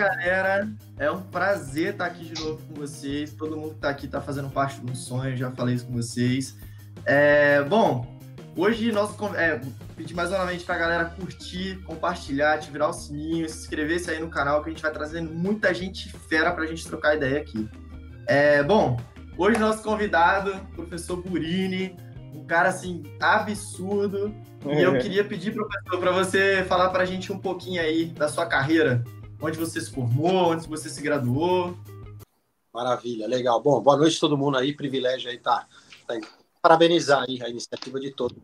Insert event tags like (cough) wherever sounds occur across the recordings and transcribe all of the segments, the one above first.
galera. É um prazer estar aqui de novo com vocês. Todo mundo que está aqui está fazendo parte de um sonho, já falei isso com vocês. É, bom, hoje nós é, pedir mais novamente para a galera curtir, compartilhar, ativar o sininho, se inscrever-se aí no canal, que a gente vai trazendo muita gente fera para a gente trocar ideia aqui. É, bom, hoje nosso convidado, professor Burini, um cara assim absurdo. E eu queria pedir, professor, para você falar para a gente um pouquinho aí da sua carreira, onde você se formou, onde você se graduou. Maravilha, legal. Bom, boa noite a todo mundo aí, privilégio aí tá, tá parabenizar aí a iniciativa de todos.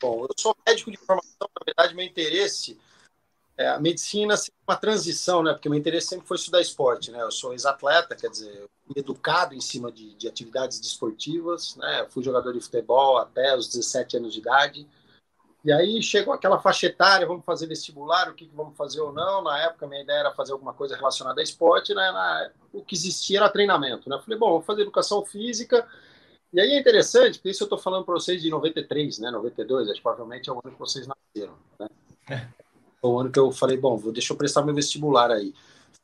Bom, eu sou médico de formação, na verdade, meu interesse é a medicina assim, uma transição, né? Porque meu interesse sempre foi estudar esporte, né? Eu sou ex-atleta, quer dizer, educado em cima de, de atividades desportivas, né? Fui jogador de futebol até os 17 anos de idade. E aí chegou aquela faixa etária, vamos fazer vestibular, o que, que vamos fazer ou não. Na época, minha ideia era fazer alguma coisa relacionada a esporte, né? Na, o que existia era treinamento, né? Eu falei, bom, vou fazer educação física. E aí é interessante, porque isso eu estou falando para vocês de 93, né? 92, acho que provavelmente é o ano que vocês nasceram, né? Foi o ano que eu falei, bom, deixa eu prestar meu vestibular aí.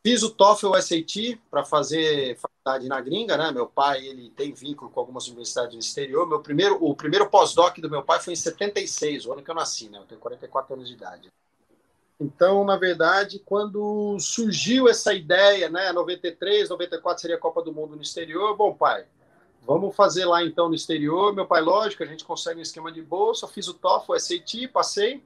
Fiz o TOEFL SAT para fazer faculdade na gringa, né? Meu pai, ele tem vínculo com algumas universidades no exterior. Meu primeiro, o primeiro pós-doc do meu pai foi em 76, o ano que eu nasci, né? Eu tenho 44 anos de idade. Então, na verdade, quando surgiu essa ideia, né, 93, 94 seria a Copa do Mundo no exterior, bom, pai, vamos fazer lá então no exterior. Meu pai, lógico, a gente consegue um esquema de bolsa, fiz o TOEFL, o SAT, passei.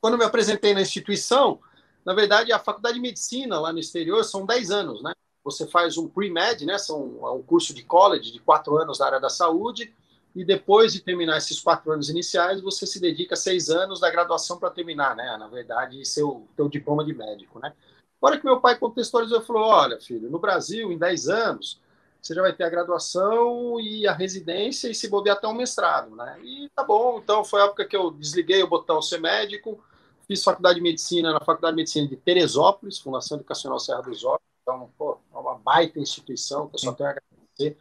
Quando me apresentei na instituição, na verdade, a faculdade de medicina lá no exterior são 10 anos, né? Você faz um pre-med, né? São é um curso de college de quatro anos da área da saúde, e depois de terminar esses quatro anos iniciais, você se dedica seis anos da graduação para terminar, né? Na verdade, seu teu diploma de médico, né? Agora que meu pai contextualizou, falou: olha, filho, no Brasil, em 10 anos, você já vai ter a graduação e a residência e se bobear até um mestrado, né? E tá bom, então foi a época que eu desliguei o botão ser médico, Fiz faculdade de medicina na Faculdade de Medicina de Teresópolis, Fundação Educacional Serra dos Olhos. Então, pô, é uma baita instituição que eu só tenho a agradecer.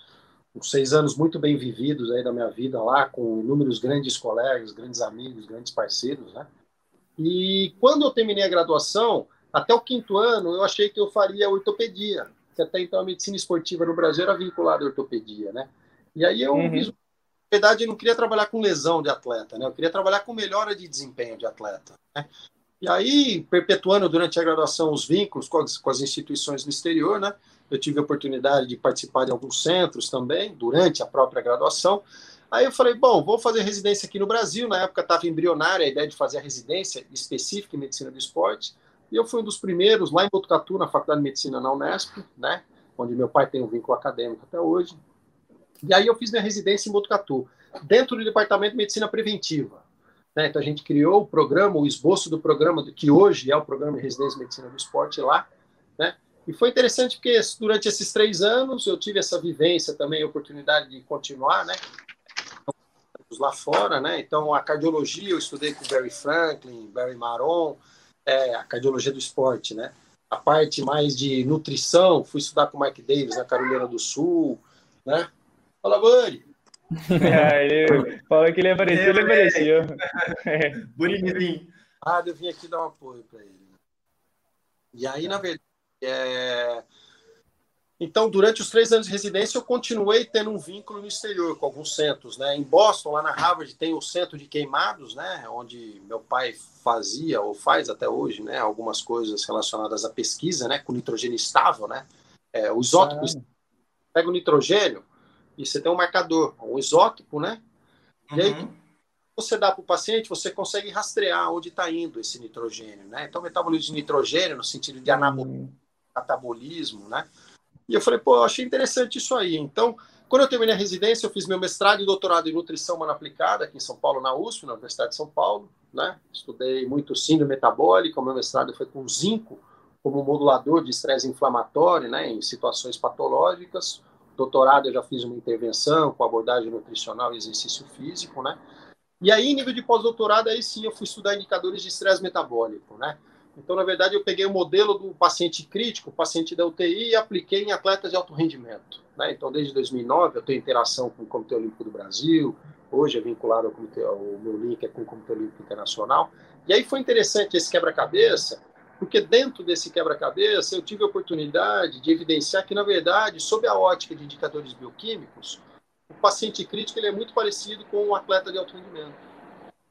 Uns seis anos muito bem vividos aí da minha vida lá, com inúmeros grandes colegas, grandes amigos, grandes parceiros, né? E quando eu terminei a graduação, até o quinto ano, eu achei que eu faria ortopedia, que até então a medicina esportiva no Brasil era vinculada à ortopedia, né? E aí eu uhum verdade, eu não queria trabalhar com lesão de atleta, né? Eu queria trabalhar com melhora de desempenho de atleta. Né? E aí, perpetuando durante a graduação os vínculos com as, com as instituições no exterior, né? Eu tive a oportunidade de participar de alguns centros também, durante a própria graduação. Aí eu falei, bom, vou fazer residência aqui no Brasil. Na época estava embrionária a ideia de fazer a residência específica em medicina do esporte. E eu fui um dos primeiros lá em Botucatu, na Faculdade de Medicina na Unesp, né? Onde meu pai tem um vínculo acadêmico até hoje. E aí eu fiz minha residência em Botucatu, dentro do Departamento de Medicina Preventiva. Né? Então a gente criou o programa, o esboço do programa, que hoje é o programa de residência de medicina do esporte lá. Né? E foi interessante porque durante esses três anos eu tive essa vivência também, a oportunidade de continuar, né? lá fora, né? Então a cardiologia eu estudei com Barry Franklin, Barry Maron, é, a cardiologia do esporte, né? A parte mais de nutrição fui estudar com Mike Davis na Carolina do Sul, né? Fala, Bani! Aí, fala que ele apareceu, ele apareceu. (laughs) Bonitinho. Ah, eu vim aqui dar um apoio para ele. E aí, na verdade, é... então, durante os três anos de residência, eu continuei tendo um vínculo no exterior com alguns centros, né? Em Boston, lá na Harvard, tem o centro de queimados, né? Onde meu pai fazia ou faz até hoje, né? Algumas coisas relacionadas à pesquisa, né? Com nitrogênio estável, né? É, o isótopo ah. pega o nitrogênio, e você tem um marcador, um isótopo, né? Uhum. E aí, uhum. você dá para o paciente, você consegue rastrear onde está indo esse nitrogênio, né? Então, metabolismo de nitrogênio, no sentido de uhum. catabolismo, né? E eu falei, pô, eu achei interessante isso aí. Então, quando eu terminei a residência, eu fiz meu mestrado e doutorado em nutrição humana aplicada aqui em São Paulo, na USP, na Universidade de São Paulo, né? Estudei muito síndrome metabólica, o meu mestrado foi com zinco como modulador de estresse inflamatório, né, em situações patológicas doutorado eu já fiz uma intervenção com abordagem nutricional e exercício físico, né? E aí, nível de pós-doutorado, aí sim eu fui estudar indicadores de estresse metabólico, né? Então, na verdade, eu peguei o modelo do paciente crítico, paciente da UTI, e apliquei em atletas de alto rendimento. Né? Então, desde 2009, eu tenho interação com o Comitê Olímpico do Brasil, hoje é vinculado ao, comitê, ao meu link é com o Comitê Olímpico Internacional. E aí foi interessante esse quebra-cabeça, porque dentro desse quebra-cabeça eu tive a oportunidade de evidenciar que, na verdade, sob a ótica de indicadores bioquímicos, o paciente crítico ele é muito parecido com um atleta de alto rendimento.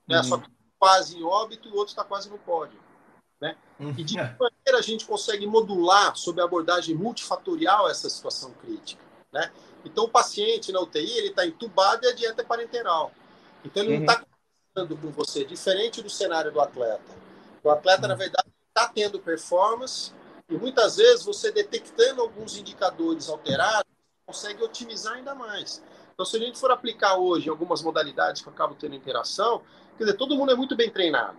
Né? Uhum. Só que quase em óbito e o outro está quase no pódio. Né? Uhum. E de que maneira a gente consegue modular, sob a abordagem multifatorial, essa situação crítica? Né? Então, o paciente na UTI ele está entubado e a dieta é parenteral. Então, ele uhum. não está conversando com você, diferente do cenário do atleta. O atleta, na uhum. verdade, está tendo performance e muitas vezes você detectando alguns indicadores alterados, consegue otimizar ainda mais. Então, se a gente for aplicar hoje algumas modalidades que eu acabo tendo interação, quer dizer, todo mundo é muito bem treinado.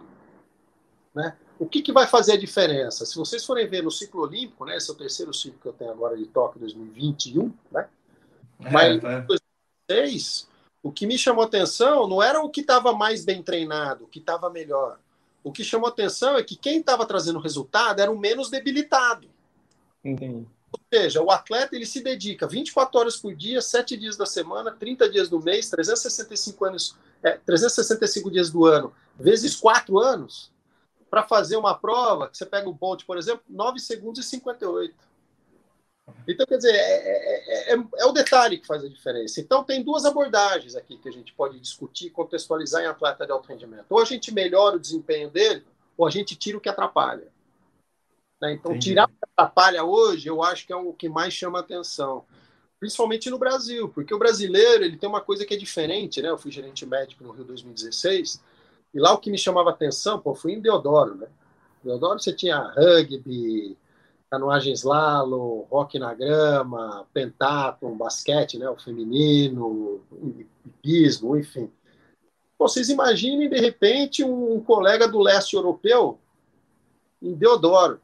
Né? O que, que vai fazer a diferença? Se vocês forem ver no ciclo olímpico, né, esse é o terceiro ciclo que eu tenho agora de Tóquio 2021, né? É, Mas 2006, o que me chamou atenção não era o que estava mais bem treinado, o que estava melhor. O que chamou atenção é que quem estava trazendo resultado era o menos debilitado. Entendi. Ou seja, o atleta ele se dedica 24 horas por dia, 7 dias da semana, 30 dias do mês, 365 anos, é, 365 dias do ano, vezes 4 anos, para fazer uma prova, que você pega o Bolt, por exemplo, 9 segundos e 58. Então, quer dizer, é, é, é, é, o detalhe que faz a diferença. Então, tem duas abordagens aqui que a gente pode discutir, contextualizar em atleta de alto rendimento. Ou a gente melhora o desempenho dele, ou a gente tira o que atrapalha. Né? Então, Entendi. tirar o que atrapalha hoje, eu acho que é o que mais chama atenção. Principalmente no Brasil, porque o brasileiro ele tem uma coisa que é diferente. Né? Eu fui gerente médico no Rio 2016 e lá o que me chamava atenção, pô, fui em Deodoro, né? Deodoro você tinha rugby, canoagem slalom, rock na grama, pentathlon, basquete, né, o feminino, hipismo, enfim. Vocês imaginem, de repente, um colega do leste europeu em Deodoro,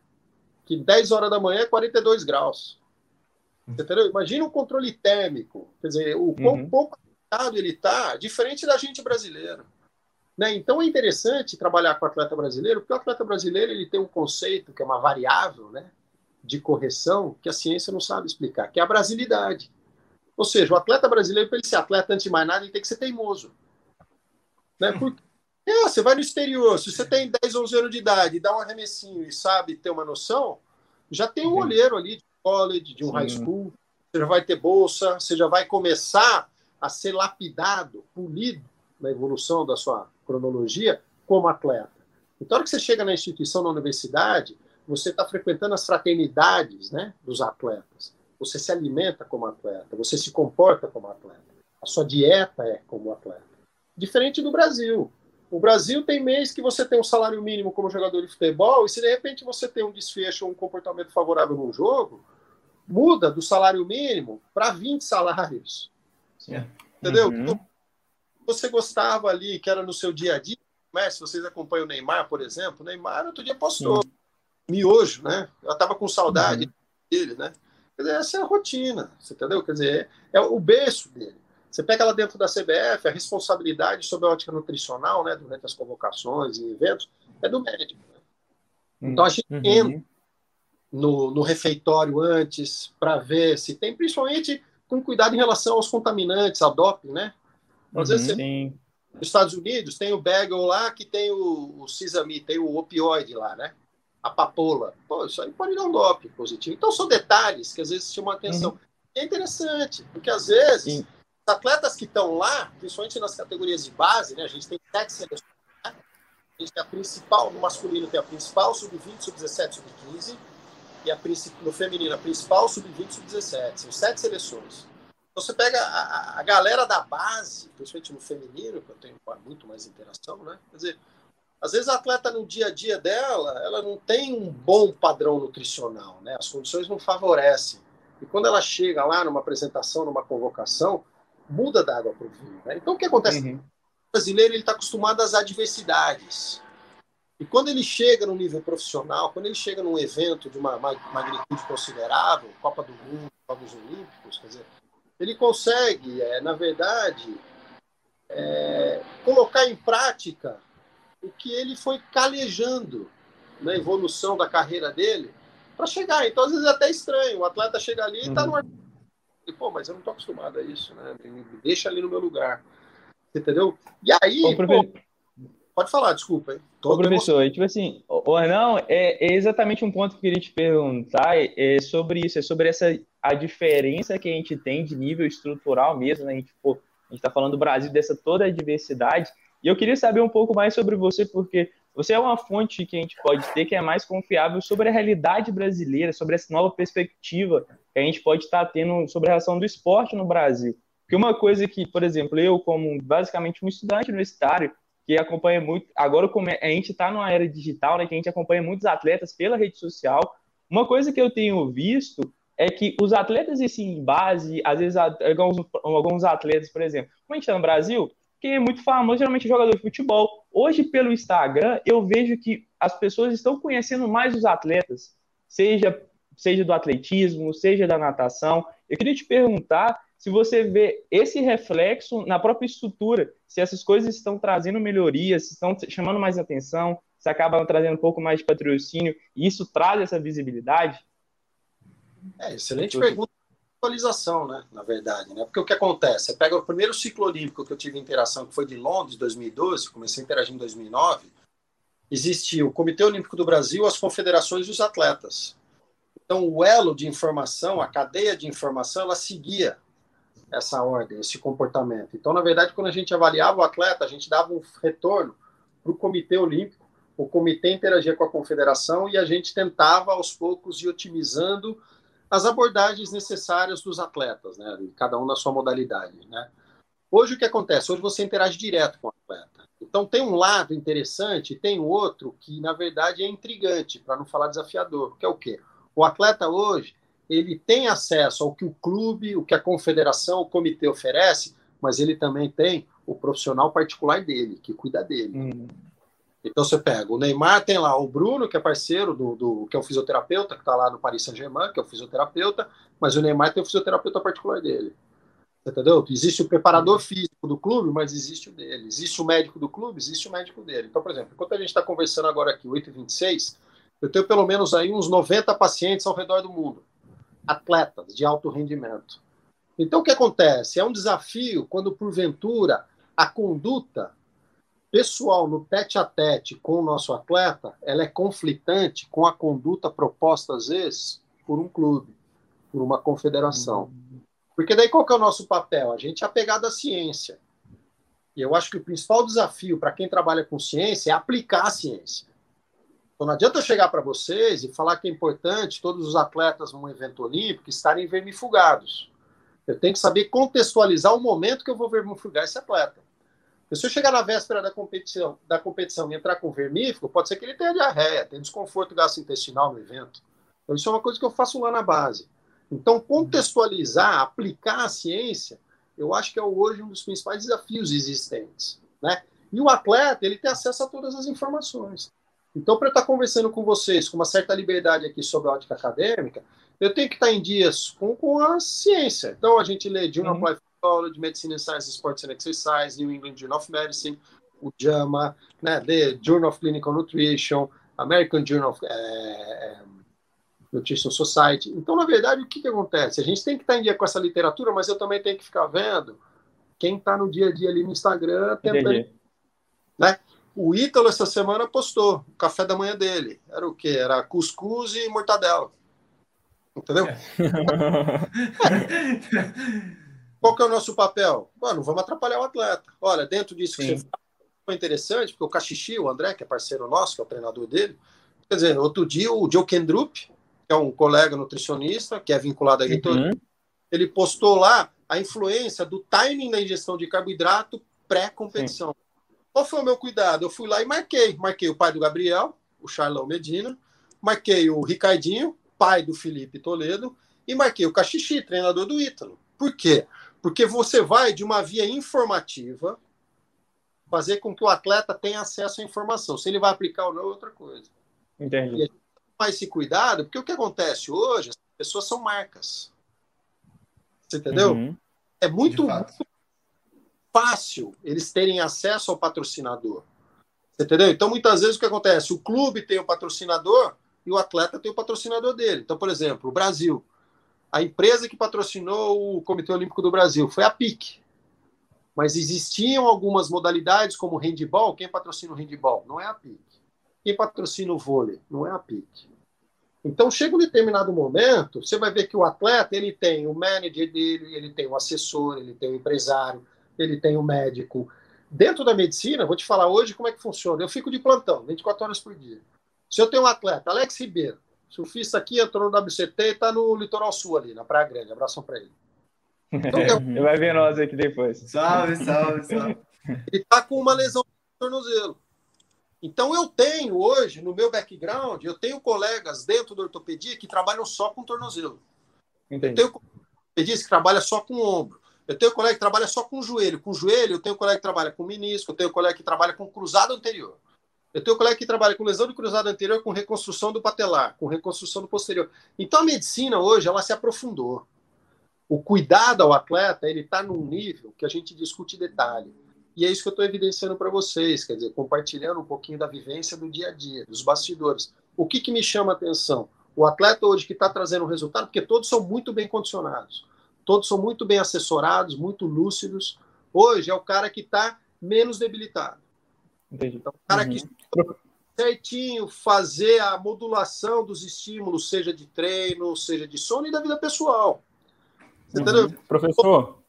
que 10 horas da manhã é 42 graus. Você entendeu? Imagina o controle térmico, quer dizer, o quão uhum. pouco ele está, diferente da gente brasileiro. Né? Então é interessante trabalhar com o atleta brasileiro, porque o atleta brasileiro ele tem um conceito que é uma variável né, de correção que a ciência não sabe explicar, que é a brasilidade. Ou seja, o atleta brasileiro, para ele ser atleta antes de mais nada, ele tem que ser teimoso. Né? (laughs) Porque é, você vai no exterior, se você tem 10, 11 anos de idade, dá um arremessinho e sabe ter uma noção, já tem um olheiro ali de college, de um Sim. high school, você já vai ter bolsa, você já vai começar a ser lapidado, polido na evolução da sua cronologia como atleta. Então, hora que você chega na instituição, na universidade, você está frequentando as fraternidades né, dos atletas. Você se alimenta como atleta, você se comporta como atleta. A sua dieta é como atleta. Diferente do Brasil. O Brasil tem mês que você tem um salário mínimo como jogador de futebol, e se de repente você tem um desfecho ou um comportamento favorável num jogo, muda do salário mínimo para 20 salários. Sim. Entendeu? Uhum você gostava ali, que era no seu dia a dia, né? se vocês acompanham o Neymar, por exemplo, o Neymar outro dia postou Sim. Miojo, né? Eu estava com saudade uhum. dele, né? Quer dizer, essa é a rotina, você entendeu? Quer dizer, é o berço dele. Você pega lá dentro da CBF, a responsabilidade sobre a ótica nutricional, né, durante as convocações e eventos, é do médico. Né? Então a gente uhum. entra no, no refeitório antes para ver se tem, principalmente com cuidado em relação aos contaminantes, a doping, né? Às vezes, uhum. nos Estados Unidos, tem o bagel lá que tem o, o sesame, tem o opioide lá, né? A papoula. Pô, isso aí pode dar um doping positivo. Então, são detalhes que às vezes chamam a atenção. Uhum. é interessante, porque às vezes, Sim. os atletas que estão lá, principalmente nas categorias de base, né? A gente tem sete seleções. Né? A gente tem a principal, no masculino tem a principal, sub-20, sub-17, sub-15. E a, no feminino, a principal, sub-20, sub-17. São sete seleções. Você pega a, a galera da base, principalmente no feminino, que eu tenho muito mais interação, né? Quer dizer, às vezes a atleta no dia a dia dela, ela não tem um bom padrão nutricional, né? As condições não favorecem. E quando ela chega lá numa apresentação, numa convocação, muda da água para o vinho. Né? Então o que acontece? Uhum. O brasileiro ele está acostumado às adversidades. E quando ele chega no nível profissional, quando ele chega num evento de uma magnitude considerável, Copa do Mundo, Jogos Olímpicos, quer dizer, ele consegue, é, na verdade, é, colocar em prática o que ele foi calejando na evolução da carreira dele para chegar. Então, às vezes é até estranho. O atleta chega ali e está uhum. no. E, Pô, mas eu não estou acostumado a isso, né? Me deixa ali no meu lugar. Entendeu? E aí. Ô, pô, Pode falar, desculpa. Hein? Ô, professor, tipo assim, não, é, é, exatamente um ponto que eu queria te perguntar, é, é sobre isso, é sobre essa a diferença que a gente tem de nível estrutural mesmo, né? A gente, pô, a gente está falando do Brasil dessa toda a diversidade, e eu queria saber um pouco mais sobre você, porque você é uma fonte que a gente pode ter que é mais confiável sobre a realidade brasileira, sobre essa nova perspectiva que a gente pode estar tá tendo sobre a relação do esporte no Brasil. Porque uma coisa que, por exemplo, eu, como basicamente um estudante universitário, que acompanha muito. Agora, a gente está numa era digital, né, que a gente acompanha muitos atletas pela rede social. Uma coisa que eu tenho visto é que os atletas assim, em base, às vezes alguns, alguns atletas, por exemplo, como a gente está no Brasil, quem é muito famoso geralmente é jogador de futebol. Hoje, pelo Instagram, eu vejo que as pessoas estão conhecendo mais os atletas, seja, seja do atletismo, seja da natação. Eu queria te perguntar se você vê esse reflexo na própria estrutura, se essas coisas estão trazendo melhorias, se estão chamando mais atenção, se acabam trazendo um pouco mais de patrocínio, e isso traz essa visibilidade? É, excelente pergunta atualização, né, na verdade, né? Porque o que acontece? Você pega o primeiro ciclo olímpico que eu tive interação, que foi de Londres, 2012, comecei a interagir em 2009, existia o Comitê Olímpico do Brasil, as confederações e os atletas. Então, o elo de informação, a cadeia de informação, ela seguia essa ordem, esse comportamento. Então, na verdade, quando a gente avaliava o atleta, a gente dava um retorno para o Comitê Olímpico, o comitê interagia com a confederação e a gente tentava, aos poucos, ir otimizando as abordagens necessárias dos atletas, né? cada um na sua modalidade. Né? Hoje, o que acontece? Hoje você interage direto com o atleta. Então, tem um lado interessante tem outro que, na verdade, é intrigante, para não falar desafiador, que é o quê? O atleta hoje, ele tem acesso ao que o clube, o que a confederação, o comitê oferece, mas ele também tem o profissional particular dele, que cuida dele. Uhum. Então você pega, o Neymar tem lá o Bruno, que é parceiro do, do que é o fisioterapeuta, que está lá no Paris Saint-Germain, que é o fisioterapeuta, mas o Neymar tem o fisioterapeuta particular dele. Entendeu? Existe o preparador físico do clube, mas existe o dele. Existe o médico do clube, existe o médico dele. Então, por exemplo, enquanto a gente está conversando agora aqui, 8h26, eu tenho pelo menos aí uns 90 pacientes ao redor do mundo atletas de alto rendimento. Então, o que acontece? É um desafio quando, porventura, a conduta pessoal no tete a tete com o nosso atleta ela é conflitante com a conduta proposta, às vezes, por um clube, por uma confederação. Porque daí qual que é o nosso papel? A gente é apegado à ciência. E eu acho que o principal desafio para quem trabalha com ciência é aplicar a ciência. Então não adianta eu chegar para vocês e falar que é importante todos os atletas num evento olímpico estarem vermifugados. Eu tenho que saber contextualizar o momento que eu vou vermifugar esse atleta. Porque se eu chegar na véspera da competição, da competição e entrar com vermífugo, pode ser que ele tenha diarreia, tenha desconforto gastrointestinal no evento. Então, isso é uma coisa que eu faço lá na base. Então, contextualizar, aplicar a ciência, eu acho que é hoje um dos principais desafios existentes. Né? E o atleta, ele tem acesso a todas as informações. Então, para eu estar conversando com vocês com uma certa liberdade aqui sobre a ótica acadêmica, eu tenho que estar em dias com, com a ciência. Então, a gente lê Journal uhum. of Physiology, Medicine and Science, Sports and Exercise, New England Journal of Medicine, o JAMA, né, The Journal of Clinical Nutrition, American Journal of é, Nutrition Society. Então, na verdade, o que, que acontece? A gente tem que estar em dia com essa literatura, mas eu também tenho que ficar vendo quem está no dia a dia ali no Instagram tentando. Né? O Ítalo, essa semana, postou o café da manhã dele. Era o quê? Era cuscuz e mortadela. Entendeu? É. (laughs) (laughs) Qual que é o nosso papel? Mano, vamos atrapalhar o atleta. Olha, dentro disso Sim. que você fala, foi interessante, porque o Caxixi, o André, que é parceiro nosso, que é o treinador dele, quer dizer, outro dia o Joe Kendrup, que é um colega nutricionista, que é vinculado à editoria, uhum. ele postou lá a influência do timing da ingestão de carboidrato pré-competição. Qual foi o meu cuidado? Eu fui lá e marquei. Marquei o pai do Gabriel, o Charlão Medina, marquei o Ricardinho, pai do Felipe Toledo, e marquei o Caxixi, treinador do Ítalo. Por quê? Porque você vai de uma via informativa fazer com que o atleta tenha acesso à informação. Se ele vai aplicar ou não é outra coisa. Entendi. E a gente tomar esse cuidado, porque o que acontece hoje, as pessoas são marcas. Você entendeu? Uhum. É muito, muito fácil eles terem acesso ao patrocinador. Entendeu? Então, muitas vezes o que acontece? O clube tem o patrocinador e o atleta tem o patrocinador dele. Então, por exemplo, o Brasil. A empresa que patrocinou o Comitê Olímpico do Brasil foi a PIC. Mas existiam algumas modalidades, como o handball. Quem patrocina o handball? Não é a PIC. Quem patrocina o vôlei? Não é a PIC. Então, chega um determinado momento, você vai ver que o atleta ele tem o manager dele, ele tem o assessor, ele tem o empresário, ele tem o médico. Dentro da medicina, vou te falar hoje como é que funciona. Eu fico de plantão, 24 horas por dia. Se eu tenho um atleta, Alex Ribeiro, surfista aqui, entrou no WCT e está no Litoral Sul ali, na Praia Grande. Abração para ele. Então, (laughs) eu... Vai ver nós aqui depois. Salve, salve, salve. Ele está com uma lesão no tornozelo. Então eu tenho hoje, no meu background, eu tenho colegas dentro da ortopedia que trabalham só com tornozelo. Entendi. Eu tenho ortopedista que trabalha só com ombro. Eu tenho colega que trabalha só com joelho. Com joelho, eu tenho colega que trabalha com menisco, eu tenho colega que trabalha com cruzado anterior. Eu tenho colega que trabalha com lesão de cruzado anterior, com reconstrução do patelar, com reconstrução do posterior. Então a medicina hoje, ela se aprofundou. O cuidado ao atleta, ele está num nível que a gente discute detalhe. E é isso que eu estou evidenciando para vocês, quer dizer, compartilhando um pouquinho da vivência do dia a dia, dos bastidores. O que, que me chama a atenção? O atleta hoje que está trazendo resultado, porque todos são muito bem condicionados, todos são muito bem assessorados, muito lúcidos. Hoje é o cara que está menos debilitado. Entendi. Então, o cara uhum. que certinho fazer a modulação dos estímulos, seja de treino, seja de sono e da vida pessoal. Você uhum. Professor?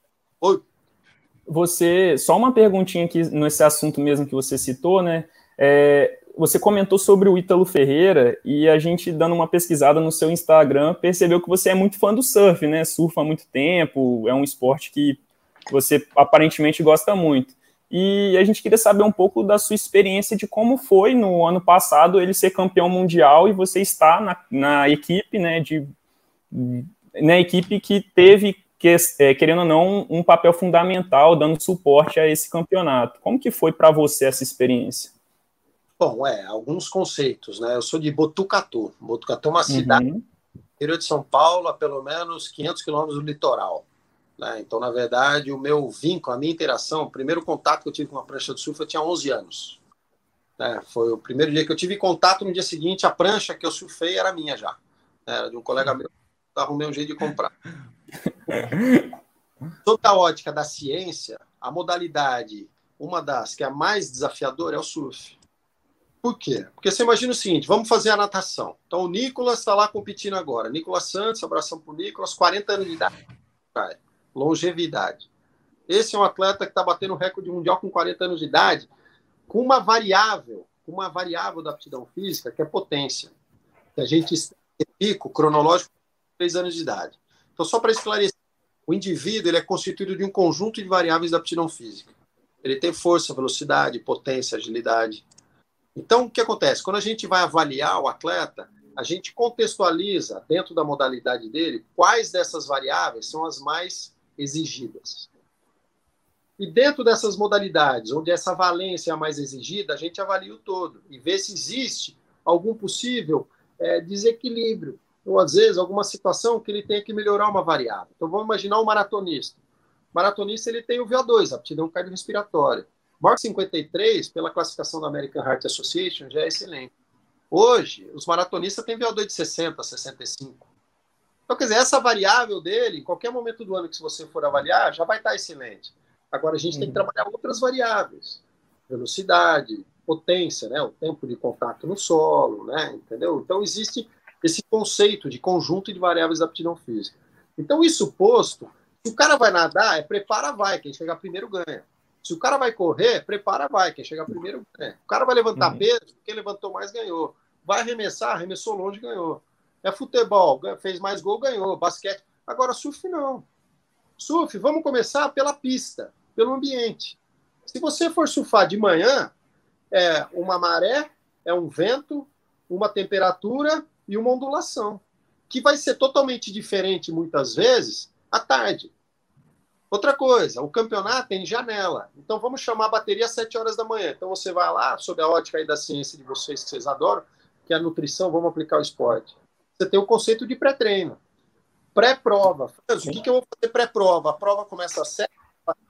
Oi você, só uma perguntinha aqui nesse assunto mesmo que você citou, né? É, você comentou sobre o Ítalo Ferreira e a gente dando uma pesquisada no seu Instagram percebeu que você é muito fã do surf, né? Surfa há muito tempo, é um esporte que você aparentemente gosta muito. E a gente queria saber um pouco da sua experiência de como foi no ano passado ele ser campeão mundial e você estar na, na equipe, né? De, na equipe que teve que, é, querendo ou não, um papel fundamental dando suporte a esse campeonato. Como que foi para você essa experiência? Bom, é, alguns conceitos, né? Eu sou de Botucatu. Botucatu é uma uhum. cidade interior de São Paulo, a pelo menos 500 quilômetros do litoral. Né? Então, na verdade, o meu vínculo, a minha interação, o primeiro contato que eu tive com uma prancha de surf, eu tinha 11 anos. Né? Foi o primeiro dia que eu tive contato, no dia seguinte, a prancha que eu surfei era minha já. Era de um colega meu, arrumei um jeito de comprar. (laughs) Sob a ótica da ciência, a modalidade, uma das que é a mais desafiadora, é o surf. Por quê? Porque você imagina o seguinte: vamos fazer a natação. Então, o Nicolas está lá competindo agora. Nicolas Santos, abração para o Nicolas, 40 anos de idade. Longevidade. Esse é um atleta que está batendo recorde mundial com 40 anos de idade, com uma variável, uma variável da aptidão física, que é potência. Que a gente pico cronológico com 3 anos de idade. Então, só para esclarecer, o indivíduo ele é constituído de um conjunto de variáveis da aptidão física. Ele tem força, velocidade, potência, agilidade. Então, o que acontece? Quando a gente vai avaliar o atleta, a gente contextualiza dentro da modalidade dele quais dessas variáveis são as mais exigidas. E dentro dessas modalidades, onde essa valência é a mais exigida, a gente avalia o todo e vê se existe algum possível é, desequilíbrio ou às vezes alguma situação que ele tenha que melhorar uma variável. Então vamos imaginar um maratonista. O maratonista ele tem o VO2, aptidão cardiorrespiratória. Que 53, pela classificação da American Heart Association, já é excelente. Hoje, os maratonistas têm VO2 de 60, 65. Então, quer dizer, essa variável dele, em qualquer momento do ano que você for avaliar, já vai estar excelente. Agora, a gente uhum. tem que uhum. trabalhar outras variáveis. Velocidade, potência, né? o tempo de contato no solo, né? entendeu? Então, existe esse conceito de conjunto de variáveis da aptidão física. Então, isso posto, se o cara vai nadar, é prepara, vai, quem chegar primeiro ganha. Se o cara vai correr, prepara, vai, quem chegar primeiro ganha. O cara vai levantar uhum. peso, quem levantou mais ganhou. Vai arremessar, arremessou longe, ganhou. É futebol, fez mais gol, ganhou. Basquete. Agora, surf não. Surf, vamos começar pela pista, pelo ambiente. Se você for surfar de manhã, é uma maré, é um vento, uma temperatura e uma ondulação, que vai ser totalmente diferente muitas vezes à tarde. Outra coisa, o campeonato tem janela. Então vamos chamar a bateria às 7 horas da manhã. Então você vai lá, sob a ótica aí da ciência de vocês que vocês adoram, que é a nutrição, vamos aplicar o esporte. Você tem o conceito de pré-treino. Pré-prova. O que, que eu vou fazer pré-prova? A prova começa às 7,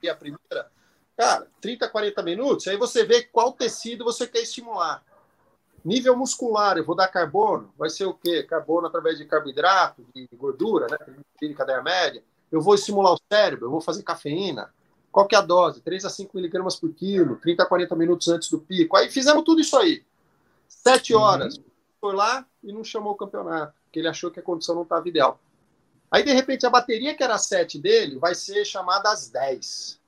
a primeira. Cara, 30, 40 minutos, aí você vê qual tecido você quer estimular. Nível muscular, eu vou dar carbono, vai ser o quê? Carbono através de carboidrato, de gordura, né? Da média. Eu vou estimular o cérebro, eu vou fazer cafeína. Qual que é a dose? 3 a 5 miligramas por quilo, 30 a 40 minutos antes do pico. Aí fizemos tudo isso aí. Sete uhum. horas. Foi lá e não chamou o campeonato, porque ele achou que a condição não estava ideal. Aí, de repente, a bateria que era 7 dele vai ser chamada às 10.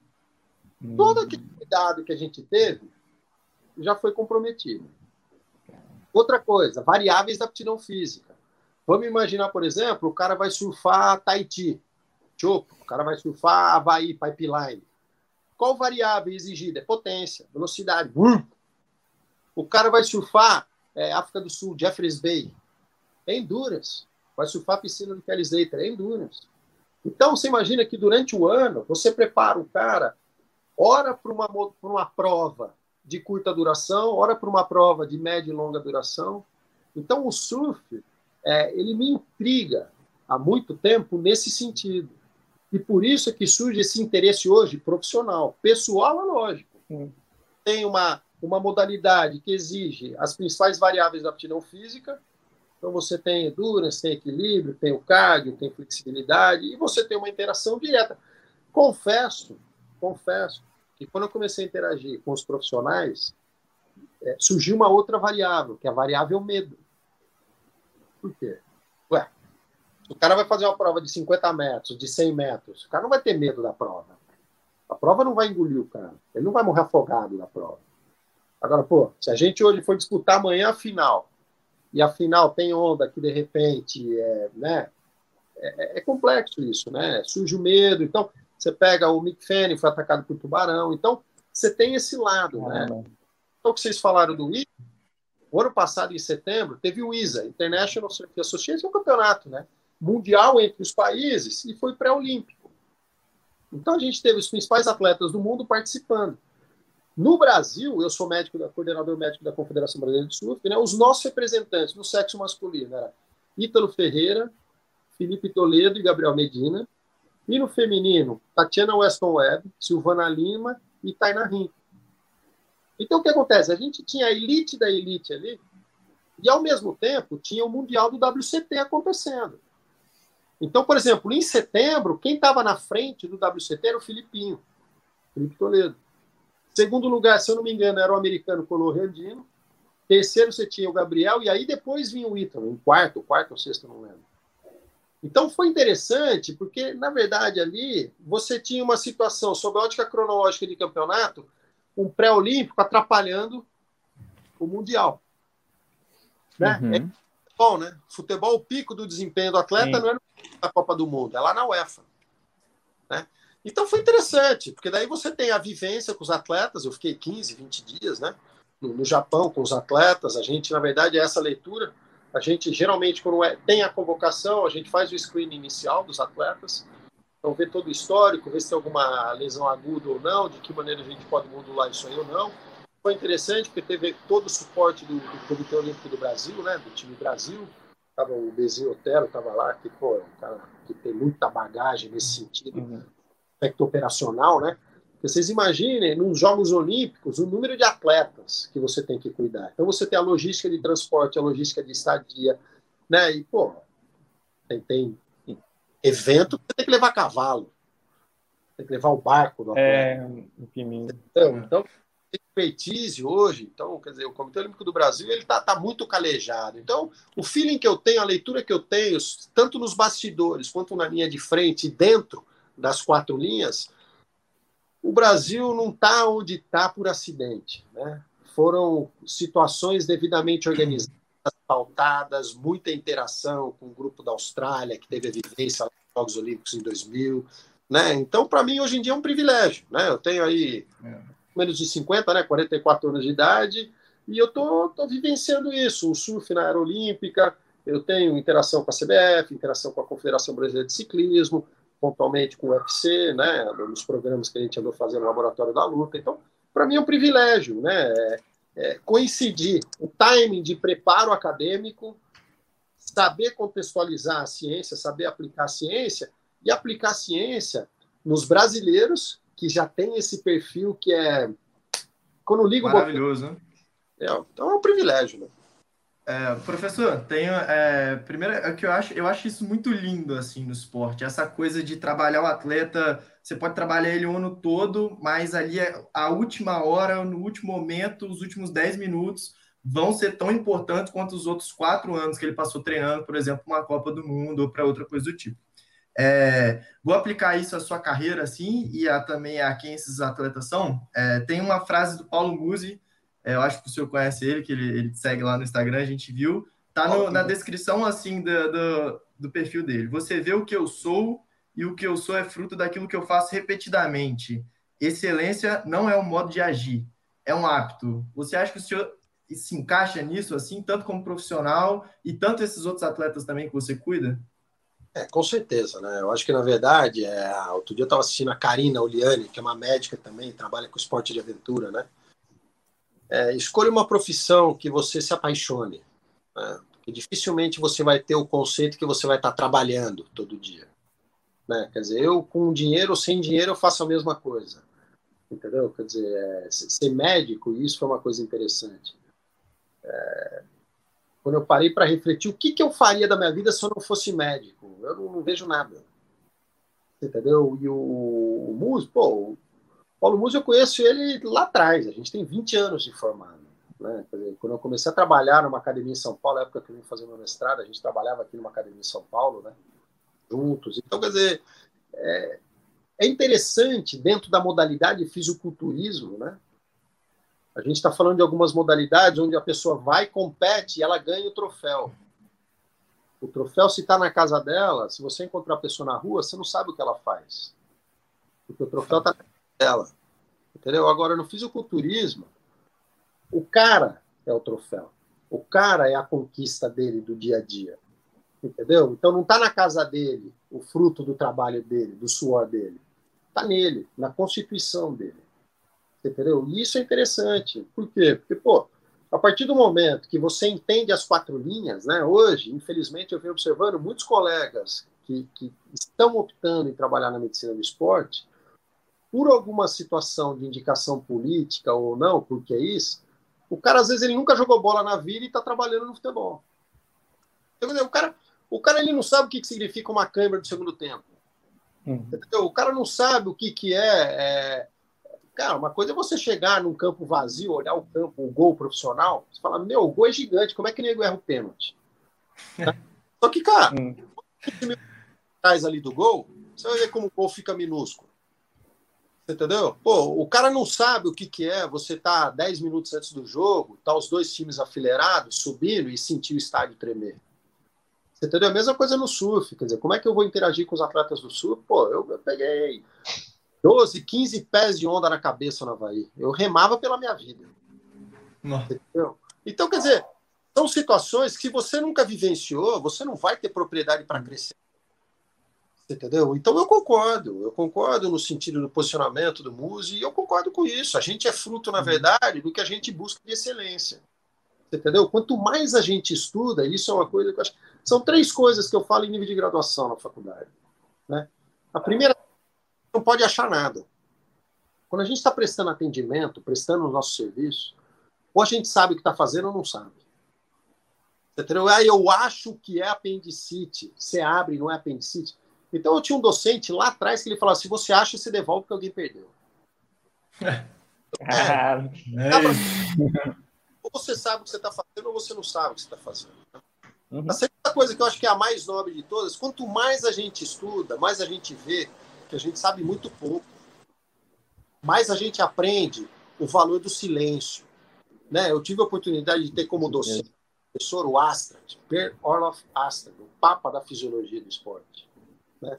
Uhum. Todo aquele cuidado que a gente teve já foi comprometido. Outra coisa, variáveis da aptidão física. Vamos imaginar, por exemplo, o cara vai surfar Tahiti, Chopo, o cara vai surfar Havaí, Pipeline. Qual variável exigida? É potência, velocidade. Hum. O cara vai surfar é, África do Sul, Jeffreys Bay. É endurance. Vai surfar a piscina do Kelly Slater. É endurance. Então, você imagina que durante o ano, você prepara o cara, ora para uma, uma prova de curta duração, ora para uma prova de média e longa duração. Então, o surf, é, ele me intriga há muito tempo nesse sentido. E por isso é que surge esse interesse hoje profissional. Pessoal é lógico. Tem uma, uma modalidade que exige as principais variáveis da aptidão física. Então você tem endurance, tem equilíbrio, tem o cardio, tem flexibilidade, e você tem uma interação direta. Confesso, confesso, que quando eu comecei a interagir com os profissionais, é, surgiu uma outra variável, que é a variável medo. Por quê? Ué, o cara vai fazer uma prova de 50 metros, de 100 metros, o cara não vai ter medo da prova. A prova não vai engolir o cara. Ele não vai morrer afogado na prova. Agora, pô, se a gente hoje for disputar amanhã a final, e a final tem onda que de repente é, né, é, é complexo isso, né? Surge o medo. Então, você pega o Mick Fanning, foi atacado por tubarão. Então, você tem esse lado, né? Então, o que vocês falaram do ISA, o ano passado, em setembro, teve o ISA, International Surf Association, um campeonato, né? mundial entre os países e foi pré-olímpico. Então a gente teve os principais atletas do mundo participando. No Brasil, eu sou médico da, coordenador médico da Confederação Brasileira de Surf, né, os nossos representantes no sexo masculino era Ítalo Ferreira, Felipe Toledo e Gabriel Medina. E no feminino, Tatiana Weston Webb, Silvana Lima e Taina Rim. Então o que acontece? A gente tinha a elite da elite ali, e ao mesmo tempo tinha o Mundial do WCT acontecendo. Então, por exemplo, em setembro, quem estava na frente do WCT era o Filipinho, Felipe Toledo. Segundo lugar, se eu não me engano, era o americano Color Andino. Terceiro, você tinha o Gabriel, e aí depois vinha o Ítalo, em quarto, quarto ou sexto, não lembro. Então foi interessante, porque, na verdade, ali você tinha uma situação, sob a ótica cronológica de campeonato, um pré-olímpico atrapalhando o Mundial. Né? Uhum. É futebol, né? Futebol, o pico do desempenho do atleta Sim. não é na Copa do Mundo, é lá na UEFA. Né? Então foi interessante, porque daí você tem a vivência com os atletas. Eu fiquei 15, 20 dias né? no, no Japão com os atletas. A gente, na verdade, é essa leitura. A gente, geralmente, quando é, tem a convocação, a gente faz o screening inicial dos atletas. Então, ver todo o histórico, ver se tem alguma lesão aguda ou não, de que maneira a gente pode modular isso aí ou não foi interessante porque teve todo o suporte do, do Comitê Olímpico do Brasil, né, do time Brasil. Tava o Bezinho Otero, estava lá, que pô, é um cara que tem muita bagagem nesse sentido, uhum. Aspecto operacional, né? Porque vocês imaginem, nos Jogos Olímpicos, o número de atletas que você tem que cuidar. Então você tem a logística de transporte, a logística de estadia, né? E, pô, tem, tem evento que tem que levar cavalo, tem que levar o barco do é, atleta. É. Então, então expertise hoje, então, quer dizer, o Comitê Olímpico do Brasil ele está tá muito calejado. Então, o feeling que eu tenho, a leitura que eu tenho, tanto nos bastidores quanto na linha de frente, dentro das quatro linhas, o Brasil não está onde está por acidente. Né? Foram situações devidamente organizadas, pautadas, muita interação com o grupo da Austrália, que teve a vivência nos Jogos Olímpicos em 2000. Né? Então, para mim, hoje em dia é um privilégio. Né? Eu tenho aí. É menos de 50, né, 44 anos de idade, e eu tô, tô vivenciando isso, o surf na Aerolímpica, eu tenho interação com a CBF, interação com a Confederação Brasileira de Ciclismo, pontualmente com o UFC, né, nos programas que a gente andou fazendo no Laboratório da Luta. Então, para mim é um privilégio, né, é, é, coincidir o timing de preparo acadêmico, saber contextualizar a ciência, saber aplicar a ciência e aplicar a ciência nos brasileiros que já tem esse perfil que é. Quando ligo Maravilhoso, né? É, então é um privilégio, né? É, professor, tenho. É, primeiro, é que eu acho, eu acho isso muito lindo assim no esporte. Essa coisa de trabalhar o atleta, você pode trabalhar ele o ano todo, mas ali é a última hora, no último momento, os últimos 10 minutos vão ser tão importantes quanto os outros quatro anos que ele passou treinando, por exemplo, uma Copa do Mundo ou para outra coisa do tipo. É, vou aplicar isso à sua carreira, assim, e a, também a quem esses atletas são. É, tem uma frase do Paulo Musi eu acho que o senhor conhece ele, que ele, ele segue lá no Instagram, a gente viu. Tá no, na descrição, assim, do, do, do perfil dele. Você vê o que eu sou e o que eu sou é fruto daquilo que eu faço repetidamente. Excelência não é um modo de agir, é um hábito. Você acha que o senhor se encaixa nisso, assim, tanto como profissional e tanto esses outros atletas também que você cuida? É, com certeza, né? Eu acho que, na verdade, é... outro dia eu estava assistindo a Karina Oliani, que é uma médica também, trabalha com esporte de aventura, né? É, escolha uma profissão que você se apaixone. Né? Porque dificilmente você vai ter o conceito que você vai estar trabalhando todo dia. Né? Quer dizer, eu com dinheiro ou sem dinheiro eu faço a mesma coisa. Entendeu? Quer dizer, é, ser médico, isso foi uma coisa interessante. É, quando eu parei para refletir o que, que eu faria da minha vida se eu não fosse médico, eu não, não vejo nada. Entendeu? E o, o músico, pô, Paulo Musi, eu conheço ele lá atrás, a gente tem 20 anos de formado. Né? Quando eu comecei a trabalhar numa academia em São Paulo, na época que eu vim fazer meu mestrado, a gente trabalhava aqui numa academia em São Paulo, né? juntos. Então, quer dizer, é, é interessante dentro da modalidade de fisiculturismo, né? A gente está falando de algumas modalidades onde a pessoa vai, compete e ela ganha o troféu. O troféu, se está na casa dela, se você encontrar a pessoa na rua, você não sabe o que ela faz. Porque o troféu está na dela. Entendeu? Agora, no fisiculturismo, o cara é o troféu. O cara é a conquista dele do dia a dia. Entendeu? Então não está na casa dele o fruto do trabalho dele, do suor dele. Está nele, na constituição dele. Entendeu? E isso é interessante. Por quê? Porque, pô, a partir do momento que você entende as quatro linhas, né? Hoje, infelizmente, eu venho observando muitos colegas que, que estão optando em trabalhar na medicina do esporte por alguma situação de indicação política ou não, porque é isso, o cara às vezes ele nunca jogou bola na vida e está trabalhando no futebol. Entendeu? O cara, o cara ele não sabe o que, que significa uma câmera do segundo tempo. Uhum. O cara não sabe o que, que é, é, Cara, uma coisa é você chegar num campo vazio, olhar o campo, o gol profissional, você fala, meu, o gol é gigante, como é que nego erra o pênalti? (laughs) Só que, cara, uhum. atrás ali do gol, você vai ver como o gol fica minúsculo. Você entendeu? Pô, o cara não sabe o que, que é você tá 10 minutos antes do jogo, tá os dois times afileirados, subindo e sentir o estádio tremer. Você entendeu? A mesma coisa no surf. Quer dizer, como é que eu vou interagir com os atletas do surf? Pô, eu, eu peguei 12, 15 pés de onda na cabeça no Havaí. Eu remava pela minha vida. Entendeu? Então, quer dizer, são situações que se você nunca vivenciou, você não vai ter propriedade para crescer Entendeu? Então eu concordo, eu concordo no sentido do posicionamento do Muse, e eu concordo com isso. A gente é fruto, na uhum. verdade, do que a gente busca de excelência. Entendeu? Quanto mais a gente estuda, isso é uma coisa que eu acho. São três coisas que eu falo em nível de graduação na faculdade. Né? A primeira, não pode achar nada. Quando a gente está prestando atendimento, prestando o nosso serviço, ou a gente sabe o que está fazendo ou não sabe. Entendeu? Ah, eu acho que é apendicite. Você abre, não é apendicite. Então eu tinha um docente lá atrás que ele falava: se você acha, você devolve porque alguém perdeu. (laughs) É, é ou você sabe o que você está fazendo, ou você não sabe o que você está fazendo. Uhum. A segunda coisa que eu acho que é a mais nobre de todas, quanto mais a gente estuda, mais a gente vê que a gente sabe muito pouco, mais a gente aprende o valor do silêncio. Né? Eu tive a oportunidade de ter como docente o professor o Astrad, Per Orloff Astrad, o papa da fisiologia do esporte. Né?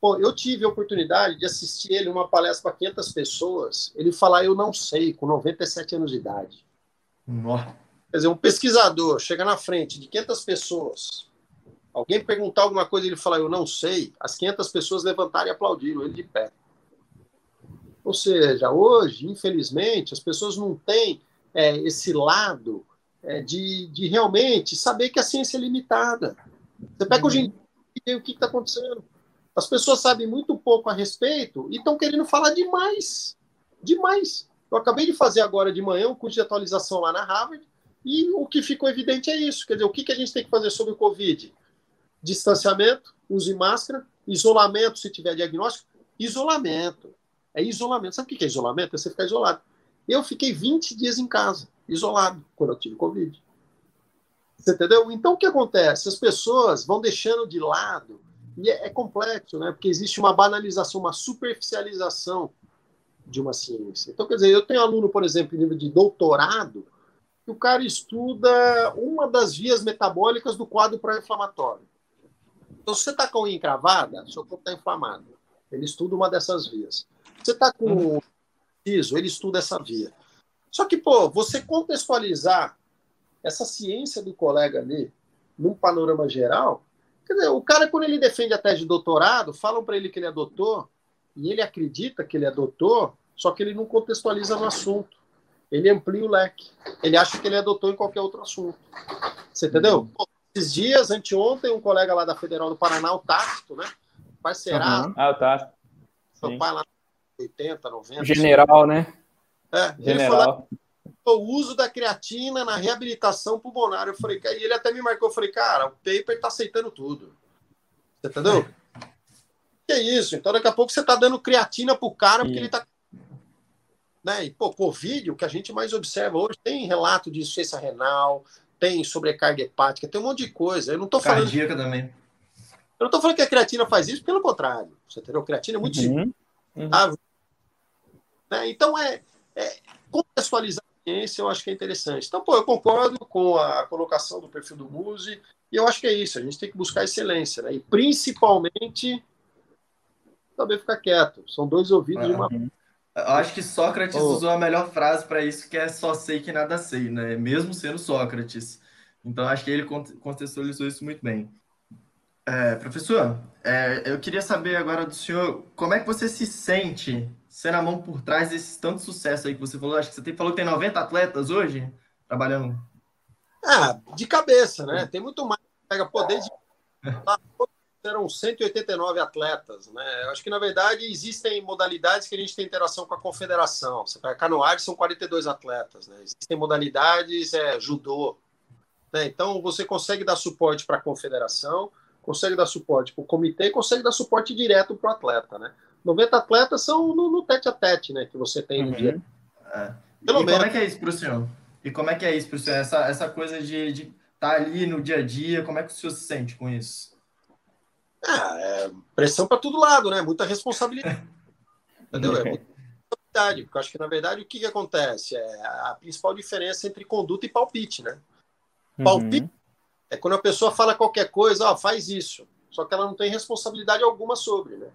Pô, eu tive a oportunidade de assistir ele numa palestra para 500 pessoas, ele falar eu não sei, com 97 anos de idade. Nossa. Quer dizer, um pesquisador chega na frente de 500 pessoas, alguém perguntar alguma coisa e ele falar eu não sei, as 500 pessoas levantaram e aplaudiram ele de pé. Ou seja, hoje, infelizmente, as pessoas não têm é, esse lado é, de, de realmente saber que a ciência é limitada. Você pega hoje em o que está acontecendo. As pessoas sabem muito pouco a respeito e estão querendo falar demais. Demais. Eu acabei de fazer agora de manhã um curso de atualização lá na Harvard. E o que ficou evidente é isso. Quer dizer, o que, que a gente tem que fazer sobre o Covid? Distanciamento, use máscara, isolamento se tiver diagnóstico, isolamento. É isolamento. Sabe o que é isolamento? É você ficar isolado. Eu fiquei 20 dias em casa, isolado, quando eu tive Covid. Você entendeu? Então, o que acontece? As pessoas vão deixando de lado, e é, é complexo, né? Porque existe uma banalização, uma superficialização de uma ciência. Então, quer dizer, eu tenho aluno, por exemplo, em nível de doutorado, que o cara estuda uma das vias metabólicas do quadro pró-inflamatório. Então, se você está com a unha encravada, seu corpo está inflamado. Ele estuda uma dessas vias. Você está com. ISO, ele estuda essa via. Só que, pô, você contextualizar essa ciência do colega ali num panorama geral, quer dizer, o cara, quando ele defende a tese de doutorado, falam para ele que ele é doutor, e ele acredita que ele é doutor, só que ele não contextualiza no assunto. Ele amplia o leque. Ele acha que ele é doutor em qualquer outro assunto. Você entendeu? Uhum. Pô, esses dias, anteontem, um colega lá da Federal do Paraná, o Tácito, né? Parceirado. Uhum. Ah, o Tácito. Seu pai lá 80, 90. General, né? É, General. O uso da creatina na reabilitação pulmonar. Eu falei, e ele até me marcou, eu falei, cara, o paper tá aceitando tudo. Você entendeu? Que é isso? Então daqui a pouco você tá dando creatina pro cara porque ele tá. Né? E, pô, Covid, o que a gente mais observa hoje, tem relato de insuficiência renal, tem sobrecarga hepática, tem um monte de coisa. Eu não tô falando. Cardíaca também. Eu não tô falando que a creatina faz isso, pelo contrário. Você entendeu? A creatina é muito uhum. simples. Uhum. Ah, né? Então, é, é contextualizar a ciência, eu acho que é interessante. Então, pô, eu concordo com a colocação do perfil do Muse, e eu acho que é isso, a gente tem que buscar excelência, né? E principalmente saber ficar quieto. São dois ouvidos uhum. uma. Eu acho que Sócrates oh. usou a melhor frase para isso, que é só sei que nada sei, né? Mesmo sendo Sócrates. Então, acho que ele contextualizou isso muito bem. É, professor, é, eu queria saber agora do senhor como é que você se sente sendo a mão por trás desse tanto sucesso aí que você falou. Acho que você tem, falou que tem 90 atletas hoje trabalhando. Ah, de cabeça, né? Tem muito mais. Pega poder de. Eram 189 atletas, né? Eu acho que, na verdade, existem modalidades que a gente tem interação com a confederação. Você pega canoagem, são 42 atletas, né? Existem modalidades, é, judô. Né? Então, você consegue dar suporte para a confederação consegue dar suporte para o comitê consegue dar suporte direto para o atleta, né? 90 atletas são no, no tete a tete, né? Que você tem no uhum. dia. É. Pelo e menos. como é que é isso para o senhor? E como é que é isso para o senhor? Essa, essa coisa de estar de tá ali no dia a dia, como é que o senhor se sente com isso? Ah, é pressão para todo lado, né? Muita responsabilidade. (laughs) Entendeu? É muita responsabilidade. Porque eu acho que, na verdade, o que, que acontece? É a principal diferença entre conduta e palpite, né? Uhum. Palpite uhum. É quando a pessoa fala qualquer coisa, ó, faz isso. Só que ela não tem responsabilidade alguma sobre, né?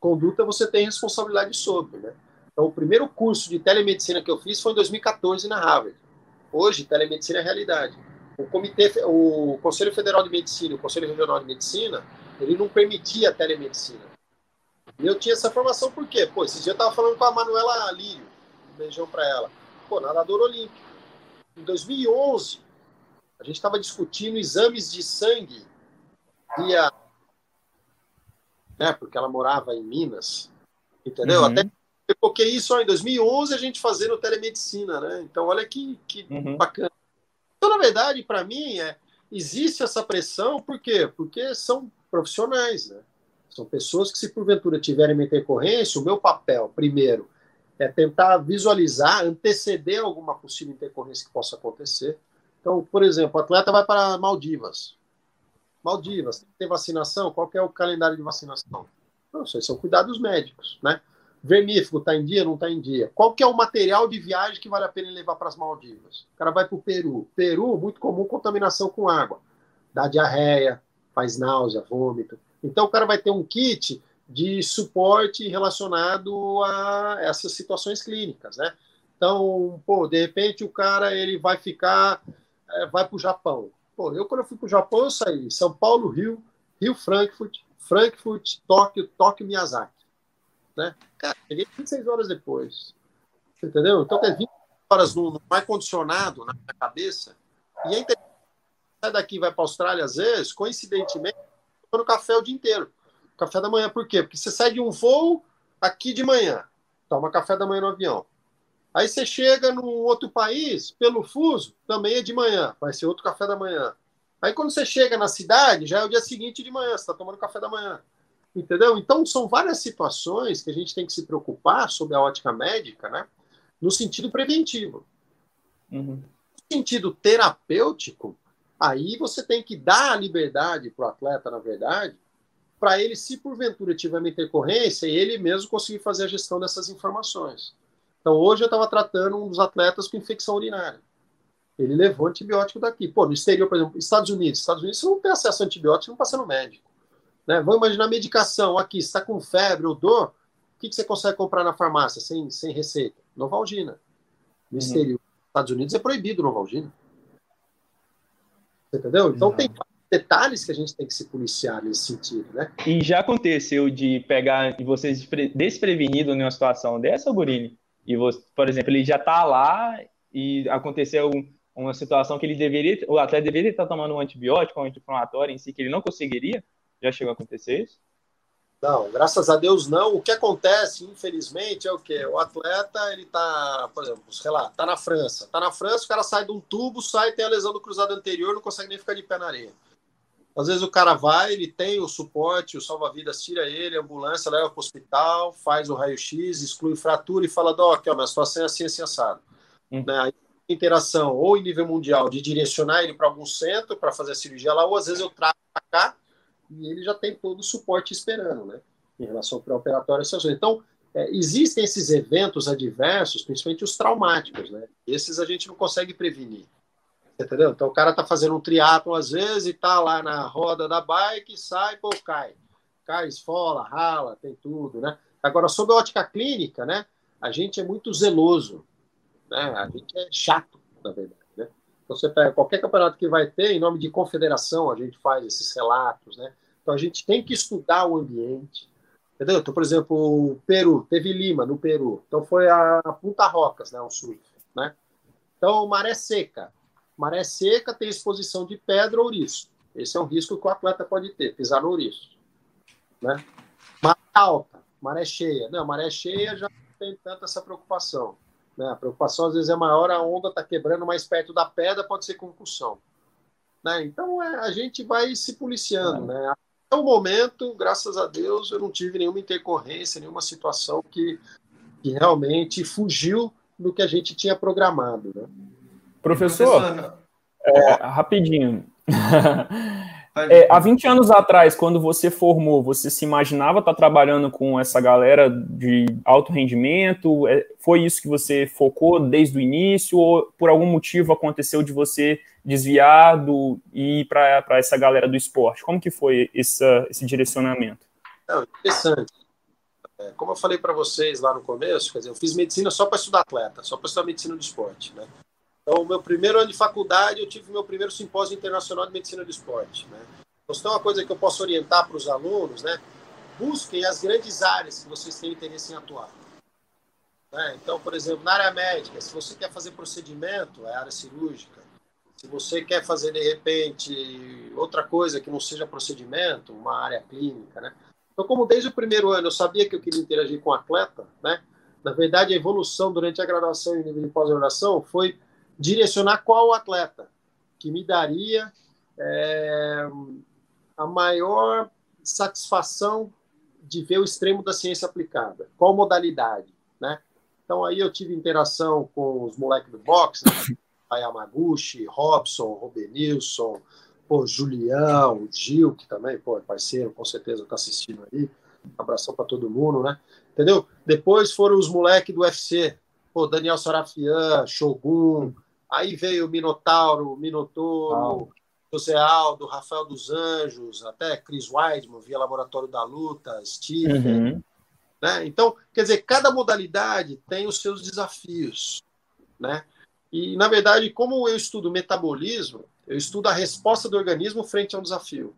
Conduta você tem responsabilidade sobre, né? Então, o primeiro curso de telemedicina que eu fiz foi em 2014 na Harvard. Hoje, telemedicina é realidade. O comitê, o Conselho Federal de Medicina, o Conselho Regional de Medicina, ele não permitia telemedicina. E eu tinha essa formação por quê? Pô, esses dias eu tava falando com a Manuela Lírio, um beijão para ela. Pô, nadador olímpico. Em 2011, a gente estava discutindo exames de sangue via. Né, porque ela morava em Minas, entendeu? Uhum. Até porque isso ó, em 2011 a gente fazendo telemedicina, né? Então, olha que, que uhum. bacana. Então, na verdade, para mim, é, existe essa pressão, por quê? Porque são profissionais, né? São pessoas que, se porventura tiverem uma intercorrência, o meu papel, primeiro, é tentar visualizar, anteceder alguma possível intercorrência que possa acontecer. Então, por exemplo, o atleta vai para Maldivas. Maldivas, tem vacinação? Qual é o calendário de vacinação? Não, isso são cuidados médicos, né? Vermífugo está em dia, não está em dia. Qual que é o material de viagem que vale a pena levar para as Maldivas? O cara vai para o Peru. Peru, muito comum contaminação com água. Dá diarreia, faz náusea, vômito. Então o cara vai ter um kit de suporte relacionado a essas situações clínicas, né? Então, pô, de repente o cara ele vai ficar é, vai para o Japão. Pô, eu quando eu fui para o Japão, eu saí São Paulo, Rio, Rio, Frankfurt, Frankfurt, Tóquio, Tóquio, Miyazaki. Né? Cara, cheguei 26 horas depois. Entendeu? Então, tem 20 horas no, ar-condicionado na minha cabeça. E é. Sai daqui vai para a Austrália, às vezes, coincidentemente, no café o dia inteiro. Café da manhã, por quê? Porque você sai de um voo aqui de manhã, toma café da manhã no avião. Aí você chega num outro país, pelo fuso, também é de manhã, vai ser outro café da manhã. Aí quando você chega na cidade, já é o dia seguinte de manhã, você está tomando café da manhã. Entendeu? Então são várias situações que a gente tem que se preocupar sobre a ótica médica, né? No sentido preventivo. Uhum. No sentido terapêutico, aí você tem que dar a liberdade para o atleta, na verdade, para ele, se porventura tiver uma intercorrência, ele mesmo conseguir fazer a gestão dessas informações. Então, hoje eu estava tratando um dos atletas com infecção urinária. Ele levou antibiótico daqui. Pô, no exterior, por exemplo, Estados Unidos. Estados Unidos você não tem acesso a antibiótico, não passa no médico. Né? Vamos imaginar medicação aqui, está com febre ou dor, o que, que, você consegue comprar na farmácia sem, sem receita? Novalgina. No uhum. exterior, Estados Unidos é proibido Novalgina. Você entendeu? Então tem detalhes que a gente tem que se policiar nesse sentido, né? E já aconteceu de pegar e vocês desprevenido numa situação dessa, Burini? E você, por exemplo, ele já está lá e aconteceu uma situação que ele deveria, o atleta deveria estar tomando um antibiótico, um anti-inflamatório em si, que ele não conseguiria? Já chegou a acontecer isso? Não, graças a Deus não. O que acontece, infelizmente, é o quê? O atleta, ele tá, por exemplo, sei lá, tá na França. Tá na França, o cara sai de um tubo, sai, tem a lesão do cruzado anterior, não consegue nem ficar de pé na areia. Às vezes o cara vai, ele tem o suporte, o salva-vidas tira ele, a ambulância leva para o hospital, faz o raio-x, exclui fratura e fala, Doc, ó, minha situação é assim, assim, assado. Uhum. Né? Interação, ou em nível mundial, de direcionar ele para algum centro para fazer a cirurgia lá, ou às vezes eu trago para cá e ele já tem todo o suporte esperando, né? Em relação ao pré-operatório. Então, é, existem esses eventos adversos, principalmente os traumáticos, né? Esses a gente não consegue prevenir. Entendeu? Então o cara tá fazendo um triatlo às vezes e tá lá na roda da bike, sai, pô, cai. Cai, esfola, rala, tem tudo, né? Agora, sobre a ótica clínica, né? A gente é muito zeloso, né? A gente é chato, na verdade, né? Então, você pega qualquer campeonato que vai ter, em nome de confederação, a gente faz esses relatos, né? Então, a gente tem que estudar o ambiente, entendeu? Então, por exemplo, o Peru, teve Lima, no Peru. Então, foi a Punta Rocas, né? O surf, né? Então, maré seca. Maré seca tem exposição de pedra ou ouriço. Esse é um risco que o atleta pode ter, pisar no ouriço. Né? Maré alta, maré cheia. Não, maré cheia já não tem tanta essa preocupação. Né? A preocupação às vezes é maior, a onda está quebrando mais perto da pedra, pode ser concussão. Né? Então é, a gente vai se policiando. Né? Até o momento, graças a Deus, eu não tive nenhuma intercorrência, nenhuma situação que, que realmente fugiu do que a gente tinha programado. Né? Professor, é, rapidinho. (laughs) É, há 20 anos atrás, quando você formou, você se imaginava estar trabalhando com essa galera de alto rendimento? É, foi isso que você focou desde o início? Ou por algum motivo aconteceu de você desviar do, e ir para essa galera do esporte? Como que foi essa, esse direcionamento? É interessante. É, como eu falei para vocês lá no começo, quer dizer, eu fiz medicina só para estudar atleta, só para estudar medicina do esporte. Né? Então, meu primeiro ano de faculdade, eu tive meu primeiro simpósio internacional de medicina do esporte. Né? Então, se tem uma coisa que eu posso orientar para os alunos, né? busquem as grandes áreas que vocês têm interesse em atuar. Né? Então, por exemplo, na área médica, se você quer fazer procedimento, é área cirúrgica. Se você quer fazer, de repente, outra coisa que não seja procedimento, uma área clínica, né? Então, como desde o primeiro ano eu sabia que eu queria interagir com atleta, né? Na verdade, a evolução durante a graduação e nível de pós-graduação foi direcionar qual atleta que me daria é, a maior satisfação de ver o extremo da ciência aplicada. Qual modalidade, né? Então aí eu tive interação com os moleques do boxe, né? (laughs) Yamaguchi, Robson, Robenilson, pô, Julião, Gil, que também, pô, é parceiro, com certeza está assistindo aí. Abração para todo mundo, né? Entendeu? Depois foram os moleques do UFC, pô, Daniel Sarafian, Shogun, Aí veio o Minotauro, Minotouro, ah. José Aldo, Rafael dos Anjos, até Chris Weidman, via Laboratório da Luta, Stephen. Uhum. Né? Então, quer dizer, cada modalidade tem os seus desafios. Né? E, na verdade, como eu estudo metabolismo, eu estudo a resposta do organismo frente a um desafio.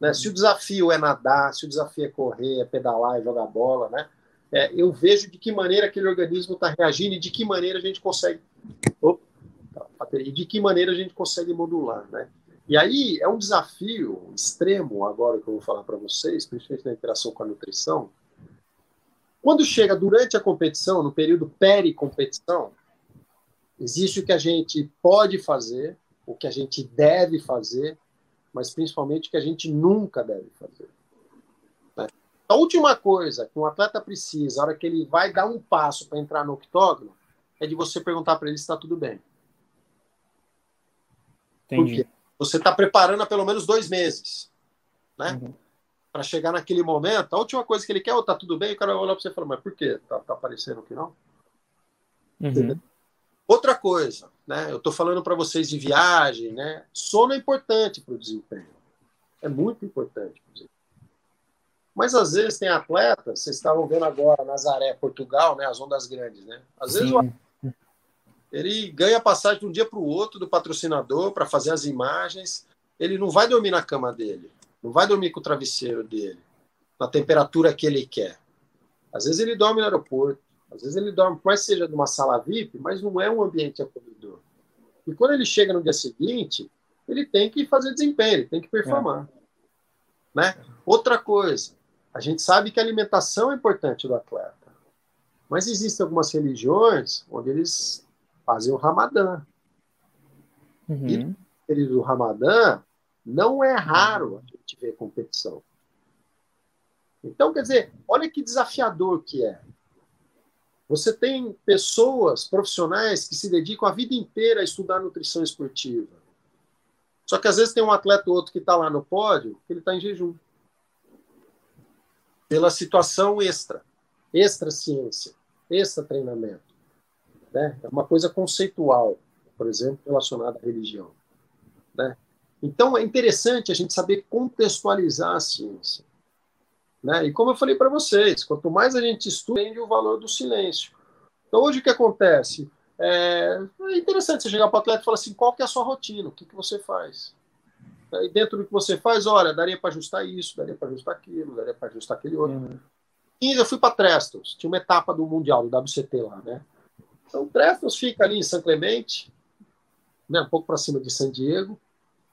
Né? Se o desafio é nadar, se o desafio é correr, é pedalar, é jogar bola, né? É, eu vejo de que maneira aquele organismo está reagindo e de que maneira a gente consegue. Opa, e de que maneira a gente consegue modular, né? E aí é um desafio extremo agora que eu vou falar para vocês, principalmente na interação com a nutrição, Quando chega durante a competição, no período peri-competição, existe o que a gente pode fazer, o que a gente deve fazer, mas principalmente o que a gente nunca deve fazer. Né? A última coisa que um atleta precisa, a hora que ele vai dar um passo para entrar no octógono, é de você perguntar para ele se está tudo bem. Entendi. Porque você está preparando há pelo menos dois meses, né? Uhum. Para chegar naquele momento, a última coisa que ele quer, ou oh, tá tudo bem, o cara vai olhar para você e falar, mas por quê? Tá, tá aparecendo que não? Uhum. Outra coisa, né? Eu estou falando para vocês de viagem, né? Sono é importante para o desempenho. É muito importante para o desempenho. Mas às vezes tem atletas, vocês estavam vendo agora Nazaré, Portugal, né? As ondas grandes, né? Às vezes o ele ganha passagem de um dia para o outro do patrocinador para fazer as imagens. Ele não vai dormir na cama dele, não vai dormir com o travesseiro dele, na temperatura que ele quer. Às vezes ele dorme no aeroporto, às vezes ele dorme, mais seja numa sala VIP, mas não é um ambiente acolhedor. E quando ele chega no dia seguinte, ele tem que fazer desempenho, ele tem que performar. É. Né? Outra coisa, a gente sabe que a alimentação é importante do atleta. Mas existem algumas religiões onde eles fazem o Ramadã. Uhum. E no período do Ramadã, não é raro a gente ver competição. Então, quer dizer, olha que desafiador que é. Você tem pessoas profissionais que se dedicam a vida inteira a estudar nutrição esportiva. Só que às vezes tem um atleta ou outro que está lá no pódio que ele está em jejum. Pela situação extra, extra ciência, extra treinamento. Né? É uma coisa conceitual, por exemplo, relacionada à religião. Né? Então, é interessante a gente saber contextualizar a ciência. Né? E como eu falei para vocês, quanto mais a gente estuda, entende o valor do silêncio. Então, hoje o que acontece? É, é interessante você chegar para o atleta e falar assim: qual que é a sua rotina? O que, que você faz? E dentro do que você faz, olha, daria para ajustar isso, daria para ajustar aquilo, daria para ajustar aquele outro. Uhum. E eu fui para Trestles, tinha uma etapa do Mundial, do WCT lá, né? Então, Trestles fica ali em São Clemente, né, um pouco para cima de San Diego.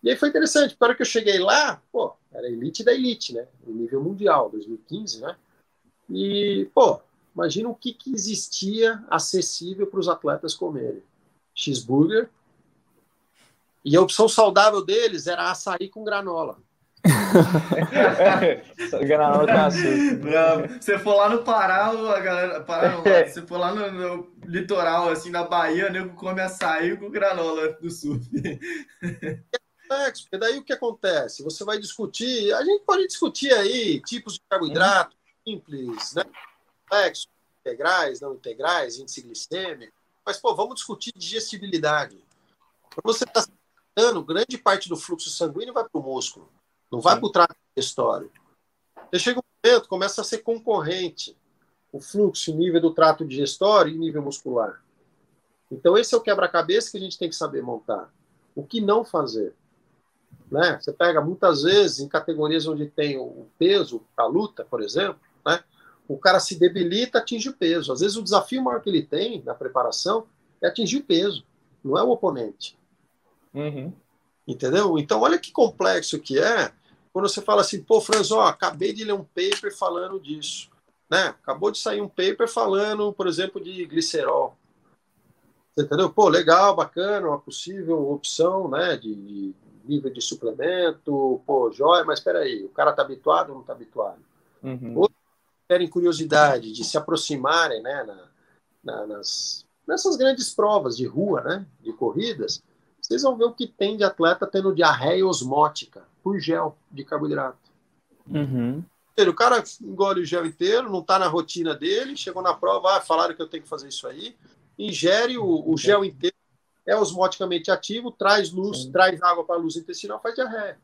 E aí foi interessante, para que eu cheguei lá, pô, era elite da elite, né? Em nível mundial, 2015, né? E, pô, imagina o que, que existia acessível para os atletas comerem. Cheeseburger. E a opção saudável deles era açaí com granola. Granola com açúcar. Você for lá no Pará, a galera. Pará não, você for lá no, no, litoral, assim, na Bahia, o nego come açaí com granola do surf. complexo, porque daí o que acontece? Você vai discutir, a gente pode discutir aí tipos de carboidrato simples, né? Complexo, integrais, não integrais, índice glicêmico, mas pô, vamos discutir digestibilidade. Quando você está dando grande parte do fluxo sanguíneo vai para o músculo, não vai para o trato digestório. Você chega um momento, começa a ser concorrente o fluxo em nível do trato digestório e nível muscular. Então, esse é o quebra-cabeça que a gente tem que saber montar. O que não fazer? Né? Você pega muitas vezes em categorias onde tem o peso, a luta, por exemplo, né? o cara se debilita, atinge o peso. Às vezes o desafio maior que ele tem na preparação é atingir o peso, não é o oponente. Uhum. Entendeu? Então, olha que complexo que é quando você fala assim, pô, Franz, ó, acabei de ler um paper falando disso. Né? Acabou de sair um paper falando, por exemplo, de glicerol. Você entendeu? Pô, legal, bacana, uma possível opção né, de, de nível de suplemento, pô, jóia, mas espera aí, o cara está habituado ou não está habituado? Uhum. Outros terem curiosidade de se aproximarem né, na, na, nas, nessas grandes provas de rua, né, de corridas, vocês vão ver o que tem de atleta tendo diarreia osmótica por gel de carboidrato. Uhum. O cara engole o gel inteiro, não está na rotina dele, chegou na prova, ah, falaram que eu tenho que fazer isso aí, ingere o, o gel inteiro é osmoticamente ativo, traz luz, Sim. traz água para a luz intestinal, faz diarreia.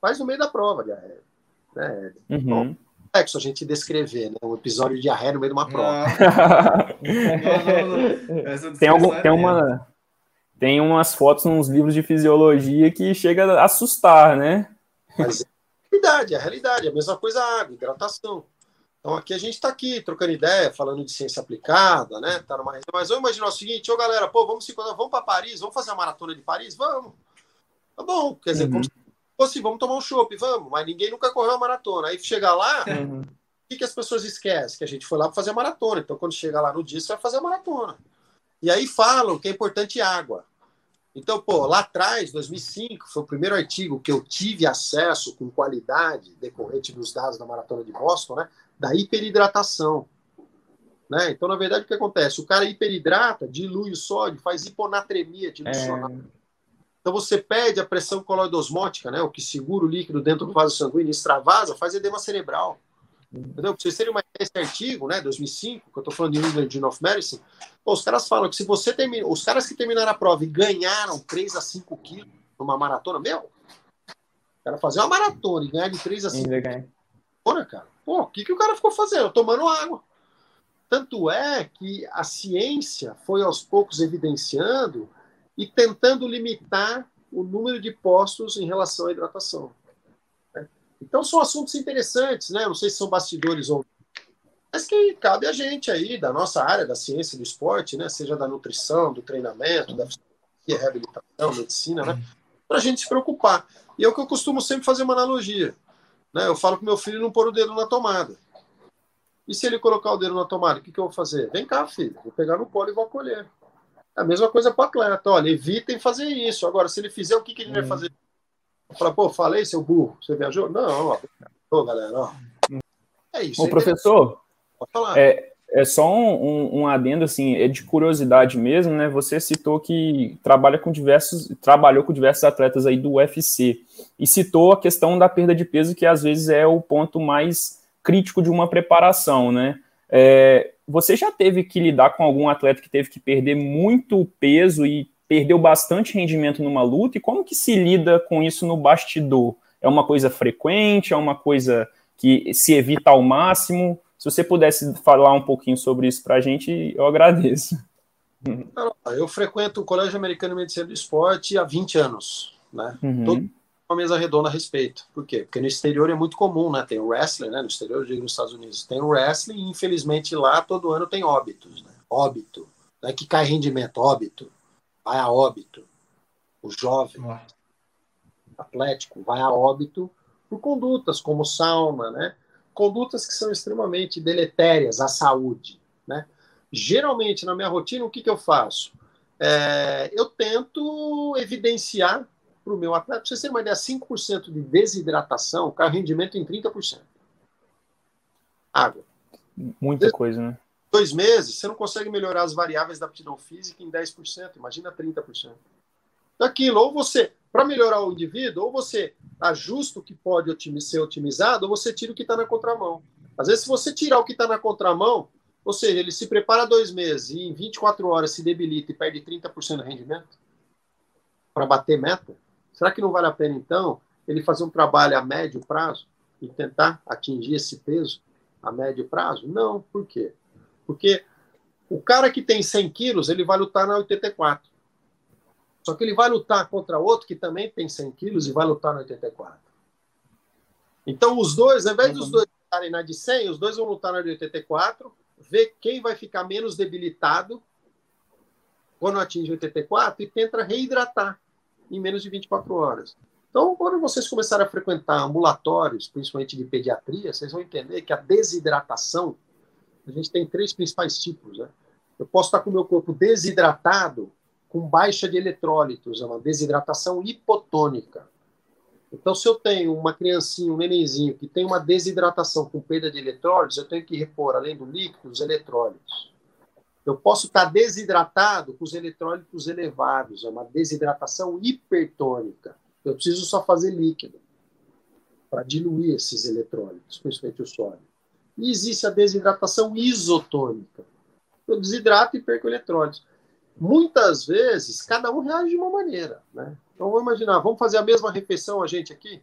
Faz no meio da prova diarreia. Né? Uhum. É a gente descrever, né? Um episódio de diarreia no meio de uma prova. (laughs) tem, algum, tem, uma, tem umas fotos nos livros de fisiologia que chega a assustar, né? Mas é a realidade, é a realidade. É a mesma coisa a água, hidratação. Então aqui a gente está aqui trocando ideia, falando de ciência aplicada, né? Tá numa... Mas vamos imaginar o seguinte, ô galera, pô, vamos se vamos para Paris, vamos fazer a maratona de Paris, vamos. Tá bom, quer dizer, uhum. como se fosse, vamos tomar um chopp, vamos, mas ninguém nunca correu a maratona. Aí chegar lá, uhum. que, que as pessoas esquecem? Que a gente foi lá para fazer a maratona. Então, quando chega lá no dia, você vai fazer a maratona. E aí falam que é importante água. Então, pô, lá atrás, 2005, foi o primeiro artigo que eu tive acesso com qualidade, decorrente dos dados da Maratona de Boston, né, da hiperidratação. Né? Então, na verdade, o que acontece? O cara hiperidrata, dilui o sódio, faz hiponatremia dilucional. É... Então, você perde a pressão coloidosmótica, né, o que segura o líquido dentro do vaso sanguíneo, extravasa, faz edema cerebral. Entendeu? Pra vocês terem uma ideia, esse artigo, né, 2005, que eu estou falando de England Journal of Medicine, pô, os caras falam que se você termina, os caras que terminaram a prova e ganharam 3 a 5 quilos numa maratona, meu, o cara fazer uma maratona e ganhar de 3 a 5 quilos, cara, pô, o que, que o cara ficou fazendo? Tomando água. Tanto é que a ciência foi aos poucos evidenciando e tentando limitar o número de postos em relação à hidratação. Então são assuntos interessantes, né? Não sei se são bastidores ou mas que cabe a gente aí, da nossa área da ciência do esporte, né? Seja da nutrição, do treinamento, da reabilitação, medicina, né? Para a gente se preocupar. E é o que eu costumo sempre fazer uma analogia. Né? Eu falo para meu filho não pôr o dedo na tomada. E se ele colocar o dedo na tomada, o que, que eu vou fazer? Vem cá, filho, vou pegar no polo e vou acolher. É a mesma coisa para o atleta. Olha, evitem fazer isso. Agora, se ele fizer, o que, que ele vai hum. fazer? Fala, pô, falei, seu burro, você viajou? Não, ó, ô, galera, ó. É isso. Ô, professor, pode falar. É, é só um, um, um, adendo, assim, é de curiosidade mesmo, né? Você citou que trabalha com diversos, trabalhou com diversos atletas aí do UFC e citou a questão da perda de peso, que às vezes é o ponto mais crítico de uma preparação, né? É, você já teve que lidar com algum atleta que teve que perder muito peso e perdeu bastante rendimento numa luta, e como que se lida com isso no bastidor? É uma coisa frequente? É uma coisa que se evita ao máximo? Se você pudesse falar um pouquinho sobre isso para a gente, eu agradeço. Eu frequento o Colégio Americano de Medicina do Esporte há 20 anos, né? Uhum. Todo uma mesa redonda a respeito. Por quê? Porque no exterior é muito comum, né? Tem o wrestling, né? No exterior, eu digo nos Estados Unidos, tem o wrestling e infelizmente lá todo ano tem óbitos, né? Óbito. Não é que cai rendimento, óbito vai a óbito. O jovem atlético vai a óbito por condutas como sauna, né? Condutas que são extremamente deletérias à saúde, né? Geralmente, na minha rotina, o que, que eu faço? É, eu tento evidenciar para o meu atleta, para vocês terem uma ideia, 5% de desidratação cai rendimento em 30%. Água. Muita coisa, né? Dois meses, você não consegue melhorar as variáveis da aptidão física em 10%, imagina 30%. Daquilo, ou você, para melhorar o indivíduo, ou você ajusta o que pode ser otimizado, ou você tira o que está na contramão. Às vezes, se você tirar o que está na contramão, ou seja, ele se prepara dois meses e em 24 horas se debilita e perde 30% do rendimento para bater meta, será que não vale a pena, então, ele fazer um trabalho a médio prazo e tentar atingir esse peso a médio prazo? Não, por quê? Porque o cara que tem 100 quilos, ele vai lutar na 84. Só que ele vai lutar contra outro que também tem 100 quilos e vai lutar na 84. Então, os dois, ao invés dos dois lutarem na de 100, os dois vão lutar na de 84, ver quem vai ficar menos debilitado quando atinge 84 e tenta reidratar em menos de 24 horas. Então, quando vocês começarem a frequentar ambulatórios, principalmente de pediatria, vocês vão entender que a desidratação a gente tem três principais tipos. Né? Eu posso estar com o meu corpo desidratado, com baixa de eletrólitos, é uma desidratação hipotônica. Então, se eu tenho uma criancinha, um nenenzinho, que tem uma desidratação com perda de eletrólitos, eu tenho que repor, além do líquido, os eletrólitos. Eu posso estar desidratado com os eletrólitos elevados, é uma desidratação hipertônica. Eu preciso só fazer líquido para diluir esses eletrólitos, principalmente o sódio. E existe a desidratação isotônica. Eu desidrato e perco eletrólitos. Muitas vezes, cada um reage de uma maneira. Né? Então, vamos imaginar, vamos fazer a mesma refeição, a gente aqui?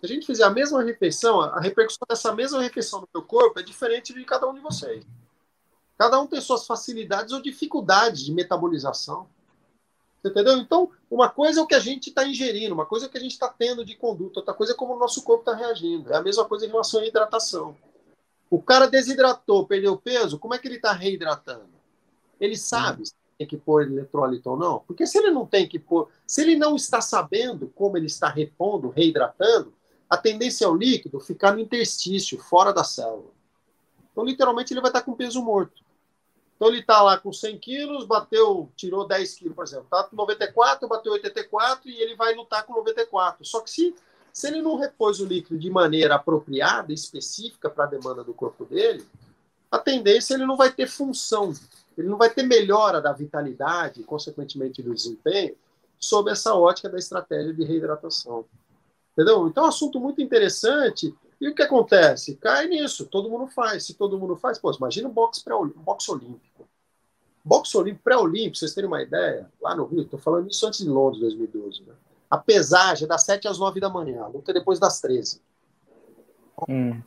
Se a gente fizer a mesma refeição, a repercussão dessa mesma refeição no meu corpo é diferente de cada um de vocês. Cada um tem suas facilidades ou dificuldades de metabolização. Entendeu? Então, uma coisa é o que a gente está ingerindo, uma coisa é o que a gente está tendo de conduta, outra coisa é como o nosso corpo está reagindo. É a mesma coisa em relação à hidratação. O cara desidratou, perdeu peso, como é que ele está reidratando? Ele sabe hum. se tem que pôr eletrólito ou não? Porque se ele não tem que pôr, se ele não está sabendo como ele está repondo, reidratando, a tendência é o líquido ficar no interstício, fora da célula. Então, literalmente, ele vai estar com peso morto. Então, ele está lá com 100 quilos, bateu, tirou 10 quilos, por exemplo. Está com 94, bateu 84 e ele vai lutar com 94. Só que se, se ele não repôs o líquido de maneira apropriada, específica para a demanda do corpo dele, a tendência é ele não vai ter função, ele não vai ter melhora da vitalidade, consequentemente do desempenho, sob essa ótica da estratégia de reidratação. Entendeu? Então, é um assunto muito interessante. E o que acontece? Cai nisso, todo mundo faz. Se todo mundo faz, pô, imagina um boxe, pré boxe olímpico. Boxe olímpico, pré-olímpico, vocês terem uma ideia, lá no Rio, estou falando isso antes de Londres, 2012. Né? A pesagem é das 7 às 9 da manhã, a luta é depois das 13. Hum,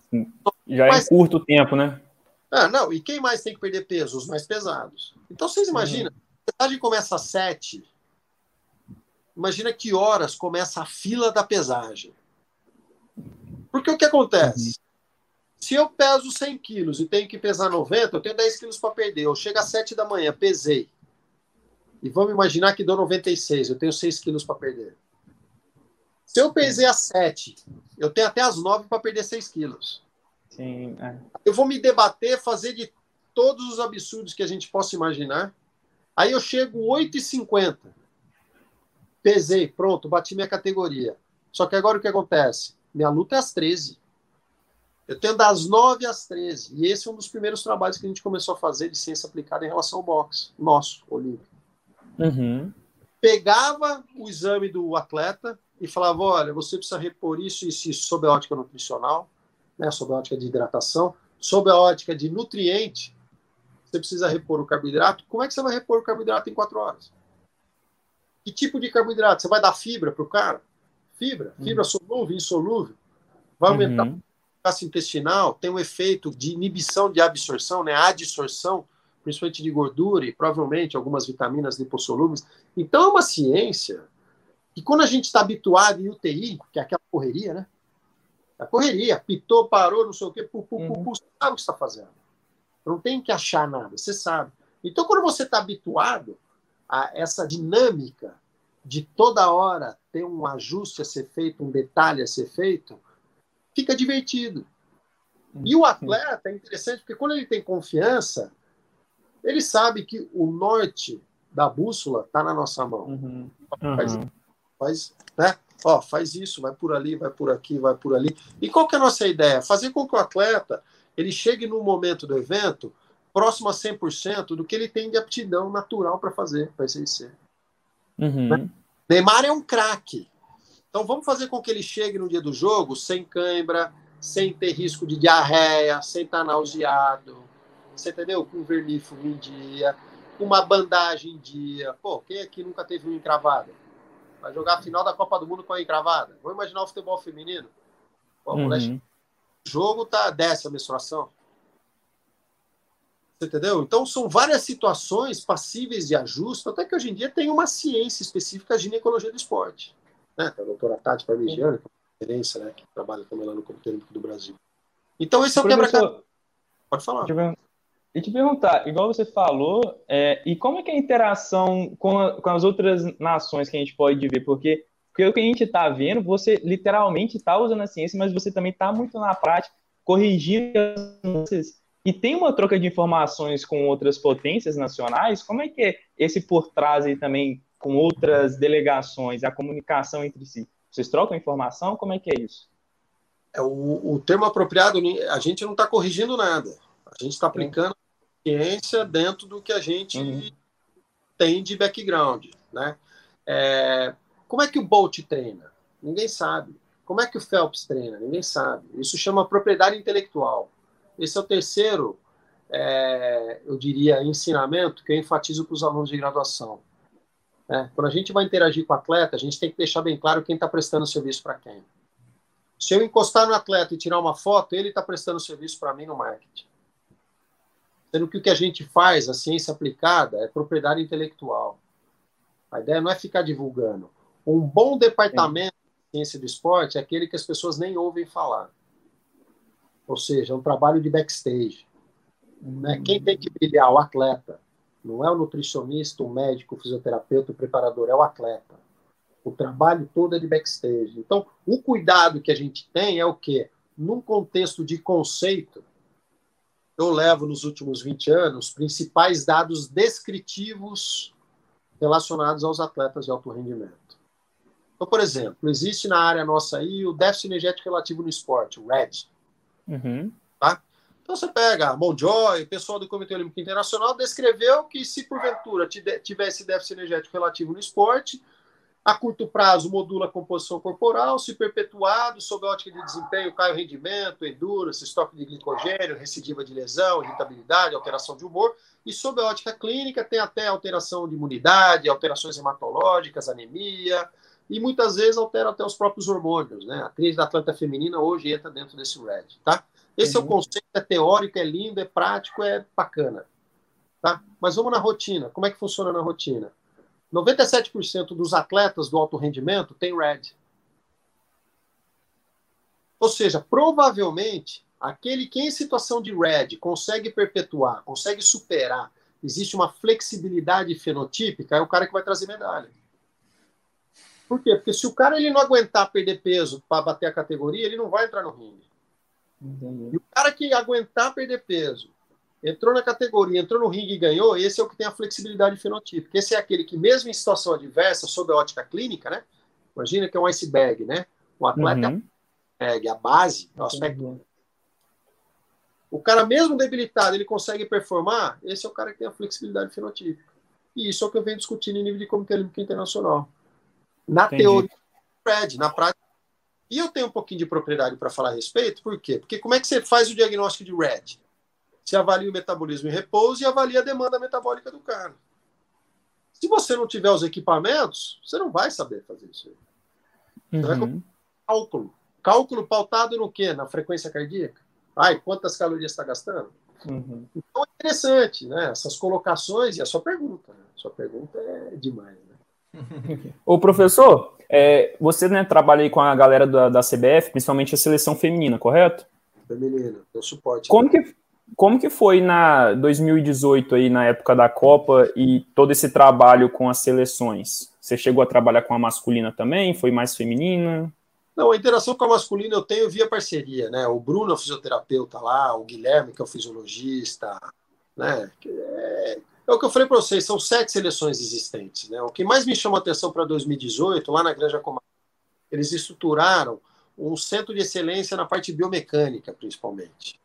já é Mas, curto tempo, né? Ah, não, e quem mais tem que perder peso? Os mais pesados. Então vocês imaginam, a pesagem começa às 7, imagina que horas começa a fila da pesagem. Porque o que acontece? Uhum. Se eu peso 100 quilos e tenho que pesar 90, eu tenho 10 quilos para perder. Eu chego às 7 da manhã, pesei. E vamos imaginar que dou 96, eu tenho 6 quilos para perder. Se eu pesei às 7, eu tenho até às 9 para perder 6 quilos. Sim, é. Eu vou me debater, fazer de todos os absurdos que a gente possa imaginar. Aí eu chego 8,50 pesei, pronto, bati minha categoria. Só que agora o que acontece? Minha luta é às 13. Eu tenho das 9 às 13. E esse é um dos primeiros trabalhos que a gente começou a fazer de ciência aplicada em relação ao boxe, nosso, olímpico. Uhum. Pegava o exame do atleta e falava: olha, você precisa repor isso e isso, isso sob a ótica nutricional, né, sob a ótica de hidratação, sob a ótica de nutriente. Você precisa repor o carboidrato. Como é que você vai repor o carboidrato em quatro horas? Que tipo de carboidrato? Você vai dar fibra para o cara? Fibra, fibra uhum. solúvel, insolúvel. Vai aumentar uhum. a intestinal, tem um efeito de inibição de absorção, né? adsorção, principalmente de gordura e provavelmente algumas vitaminas lipossolúveis. Então é uma ciência que quando a gente está habituado em UTI, que é aquela correria, né? A correria, pitou, parou, não sei o quê, pu, pu, pu, pu, sabe o que está fazendo. Não tem que achar nada, você sabe. Então, quando você está habituado, a essa dinâmica de toda hora ter um ajuste a ser feito, um detalhe a ser feito, fica divertido. E o atleta é interessante porque quando ele tem confiança, ele sabe que o norte da bússola está na nossa mão. Uhum. Faz, faz, né? Ó, faz isso, vai por ali, vai por aqui, vai por ali. E qual que é a nossa ideia? Fazer com que o atleta ele chegue no momento do evento próximo a 100% do que ele tem de aptidão natural para fazer, para exercer. Uhum. Né? Neymar é um craque. Então vamos fazer com que ele chegue no dia do jogo sem cãibra, sem ter risco de diarreia, sem estar tá nauseado, você entendeu? Com vermífugo em dia, com uma bandagem em dia. Pô, quem aqui nunca teve uma encravada? Vai jogar a final da Copa do Mundo com a encravada? Vamos imaginar o futebol feminino? Pô, uhum. o jogo tá desce a menstruação. Você entendeu? Então, são várias situações passíveis de ajuste, até que hoje em dia tem uma ciência específica de ginecologia do esporte. Né? Tem a doutora Tati Parmigiano, que é uma referência, né? que trabalha também lá no Comitê Olímpico do Brasil. Então, esse é o quebra-cabeça. Pode falar. E te perguntar, igual você falou, é, e como é que é a interação com, a, com as outras nações que a gente pode ver? Porque, o que a gente está vendo, você literalmente está usando a ciência, mas você também está muito na prática, corrigindo as e tem uma troca de informações com outras potências nacionais, como é que é esse por trás aí também com outras delegações, a comunicação entre si? Vocês trocam informação? Como é que é isso? É, o, o termo apropriado, a gente não está corrigindo nada. A gente está aplicando ciência dentro do que a gente uhum. tem de background. Né? É, como é que o Bolt treina? Ninguém sabe. Como é que o Phelps treina? Ninguém sabe. Isso chama propriedade intelectual. Esse é o terceiro, é, eu diria, ensinamento que eu enfatizo para os alunos de graduação. É, quando a gente vai interagir com o atleta, a gente tem que deixar bem claro quem está prestando serviço para quem. Se eu encostar no atleta e tirar uma foto, ele está prestando serviço para mim no marketing. Sendo que o que a gente faz, a ciência aplicada, é propriedade intelectual. A ideia não é ficar divulgando. Um bom departamento de ciência do esporte é aquele que as pessoas nem ouvem falar. Ou seja, é um trabalho de backstage. Né? Quem tem que brilhar? O atleta. Não é o nutricionista, o médico, o fisioterapeuta, o preparador, é o atleta. O trabalho todo é de backstage. Então, o cuidado que a gente tem é o quê? Num contexto de conceito, eu levo nos últimos 20 anos principais dados descritivos relacionados aos atletas de alto rendimento. Então, por exemplo, existe na área nossa aí o déficit energético relativo no esporte, o RED. Uhum. Tá? Então você pega a Monjoy, o pessoal do Comitê Olímpico Internacional descreveu que se porventura tivesse déficit energético relativo no esporte, a curto prazo modula a composição corporal, se perpetuado, sob a ótica de desempenho, cai o rendimento, endurance, estoque de glicogênio, recidiva de lesão, irritabilidade, alteração de humor, e sob a ótica clínica tem até alteração de imunidade, alterações hematológicas, anemia, e muitas vezes altera até os próprios hormônios, né? A crise da atleta feminina hoje entra dentro desse RED, tá? Esse uhum. é o conceito, é teórico, é lindo, é prático, é bacana, tá? Mas vamos na rotina. Como é que funciona na rotina? 97% dos atletas do alto rendimento tem RED. Ou seja, provavelmente, aquele que em situação de RED consegue perpetuar, consegue superar, existe uma flexibilidade fenotípica, é o cara que vai trazer medalha. Por quê? Porque se o cara ele não aguentar perder peso para bater a categoria, ele não vai entrar no ringue. Entendi. E o cara que aguentar perder peso, entrou na categoria, entrou no ringue e ganhou, esse é o que tem a flexibilidade fenotípica. Esse é aquele que, mesmo em situação adversa, sob a ótica clínica, né? Imagina que é um iceberg, né? O atleta uhum. é a base, é o aspecto. O cara, mesmo debilitado, ele consegue performar, esse é o cara que tem a flexibilidade fenotípica. E isso é o que eu venho discutindo em nível de Comitê Olímpico Internacional. Na Entendi. teoria, Fred, na prática. E eu tenho um pouquinho de propriedade para falar a respeito, por quê? Porque como é que você faz o diagnóstico de RED? Você avalia o metabolismo em repouso e avalia a demanda metabólica do cara. Se você não tiver os equipamentos, você não vai saber fazer isso. Você vai uhum. cálculo. Cálculo pautado no quê? Na frequência cardíaca. Ai, quantas calorias está gastando? Uhum. Então é interessante, né? Essas colocações e a sua pergunta. Né? A sua pergunta é demais, né? (laughs) Ô, professor, é, você né, trabalha aí com a galera da, da CBF, principalmente a seleção feminina, correto? Feminina, deu suporte. Como que, como que foi na 2018 aí na época da Copa e todo esse trabalho com as seleções? Você chegou a trabalhar com a masculina também? Foi mais feminina? Não, a interação com a masculina eu tenho via parceria, né? O Bruno, o fisioterapeuta lá, o Guilherme, que é o fisiologista, né? É, é o que eu falei para vocês, são sete seleções existentes, né? O que mais me chamou a atenção para 2018, lá na Granja Comar, eles estruturaram um centro de excelência na parte biomecânica, principalmente.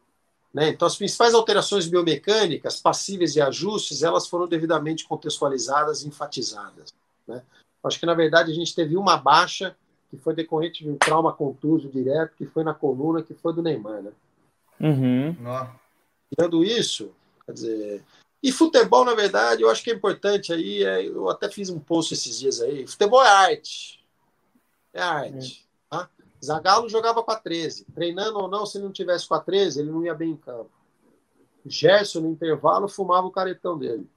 Né? Então, as principais alterações biomecânicas passíveis de ajustes, elas foram devidamente contextualizadas e enfatizadas. Né? Acho que, na verdade, a gente teve uma baixa que foi decorrente de um trauma contuso direto, que foi na coluna, que foi do Neymar. Né? Uhum. Tirando isso, quer dizer... E futebol, na verdade, eu acho que é importante aí, é, eu até fiz um post esses dias aí, futebol é arte. É arte. Zagallo jogava com a 13. Treinando ou não, se ele não tivesse com a 13, ele não ia bem em campo. Gerson, no intervalo, fumava o caretão dele.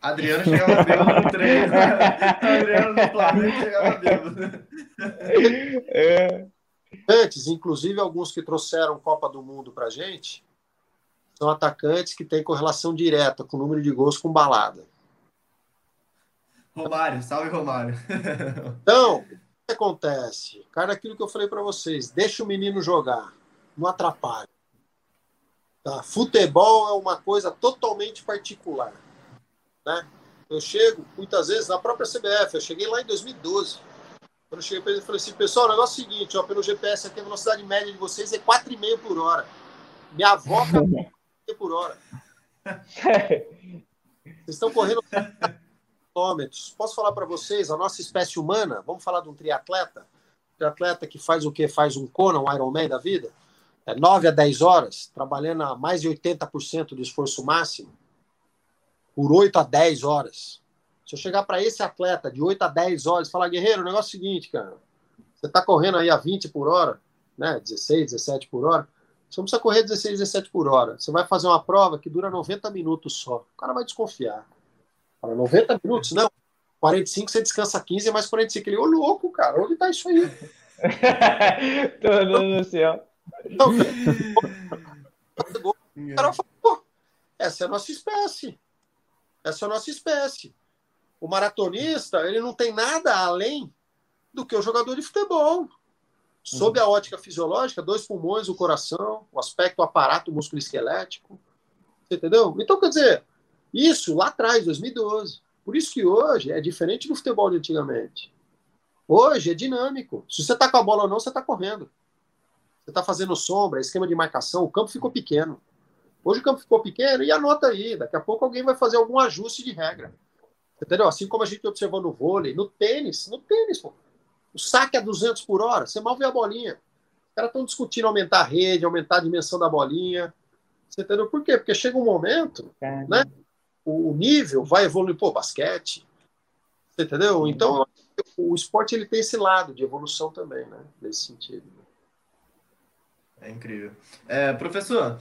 Adriano chegava bêbado no treino. (laughs) Adriano no Flamengo chegava bêbado. É. Antes, inclusive alguns que trouxeram Copa do Mundo pra gente, são atacantes que têm correlação direta com o número de gols com balada. Romário, salve Romário. Então, que acontece? Cara, aquilo que eu falei para vocês, deixa o menino jogar, não atrapalha. Tá? Futebol é uma coisa totalmente particular. Né? Eu chego, muitas vezes, na própria CBF, eu cheguei lá em 2012. Quando eu cheguei para ele, eu falei assim, pessoal, o negócio é o seguinte, ó, pelo GPS aqui, a velocidade média de vocês é 4,5 por hora. Minha avó (laughs) 4,5 por hora. (laughs) Vocês estão correndo (laughs) quilômetros. Posso falar para vocês, a nossa espécie humana, vamos falar de um triatleta, triatleta que faz o que? Faz um Conan, um Ironman da vida, é 9 a 10 horas, trabalhando a mais de 80% do esforço máximo, por 8 a 10 horas. Se eu chegar para esse atleta de 8 a 10 horas e falar, guerreiro, o negócio é o seguinte, cara, você está correndo aí a 20 por hora, né, 16, 17 por hora, você não precisa correr 16, 17 por hora. Você vai fazer uma prova que dura 90 minutos só. O cara vai desconfiar. Fala, 90 minutos? Não. 45 você descansa 15, mais 45. Ele, ô louco, cara, onde tá isso aí? (laughs) Todo no céu. Não, o cara falou, pô, essa é a nossa espécie. Essa é a nossa espécie. O maratonista, ele não tem nada além do que o jogador de futebol. Sob a ótica fisiológica, dois pulmões, o coração, o aspecto o aparato músculo esquelético. Entendeu? Então, quer dizer, isso lá atrás, 2012. Por isso que hoje é diferente do futebol de antigamente. Hoje é dinâmico. Se você está com a bola ou não, você está correndo. Você está fazendo sombra, esquema de marcação, o campo ficou pequeno. Hoje o campo ficou pequeno e anota aí. Daqui a pouco alguém vai fazer algum ajuste de regra. Entendeu? Assim como a gente observou no vôlei, no tênis, no tênis, pô. O saque é 200 por hora, você mal vê a bolinha. Os caras estão discutindo aumentar a rede, aumentar a dimensão da bolinha. Você entendeu por quê? Porque chega um momento, né? O, nível vai evoluir, pô, basquete. Entendeu? Então, o esporte ele tem esse lado de evolução também, né? Nesse sentido. É incrível. É, professor,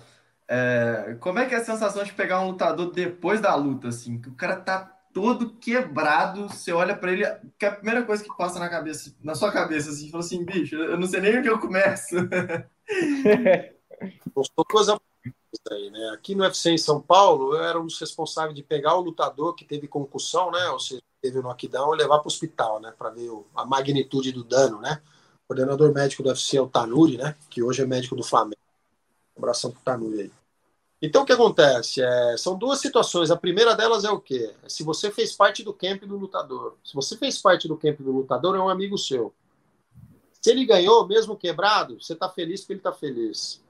é, como é que é a sensação de pegar um lutador depois da luta, assim? Que o cara tá todo quebrado, você olha para ele, que é a primeira coisa que passa na cabeça, na sua cabeça, assim, fala assim, bicho, eu não sei nem onde eu começo. (laughs) coisa aí, né? Aqui no UFC em São Paulo, eu era um dos responsáveis de pegar o lutador que teve concussão, né? Ou seja, teve o knockdown e levar para o hospital, né? Para ver a magnitude do dano, né? O coordenador médico do UFC é o Tanuri, né? Que hoje é médico do Flamengo. Um abração pro Tanuri aí. Então, o que acontece? É, são duas situações. A primeira delas é o quê? É se você fez parte do camp do lutador. Se você fez parte do camp do lutador, é um amigo seu. Se ele ganhou, mesmo quebrado, você está feliz porque ele está feliz.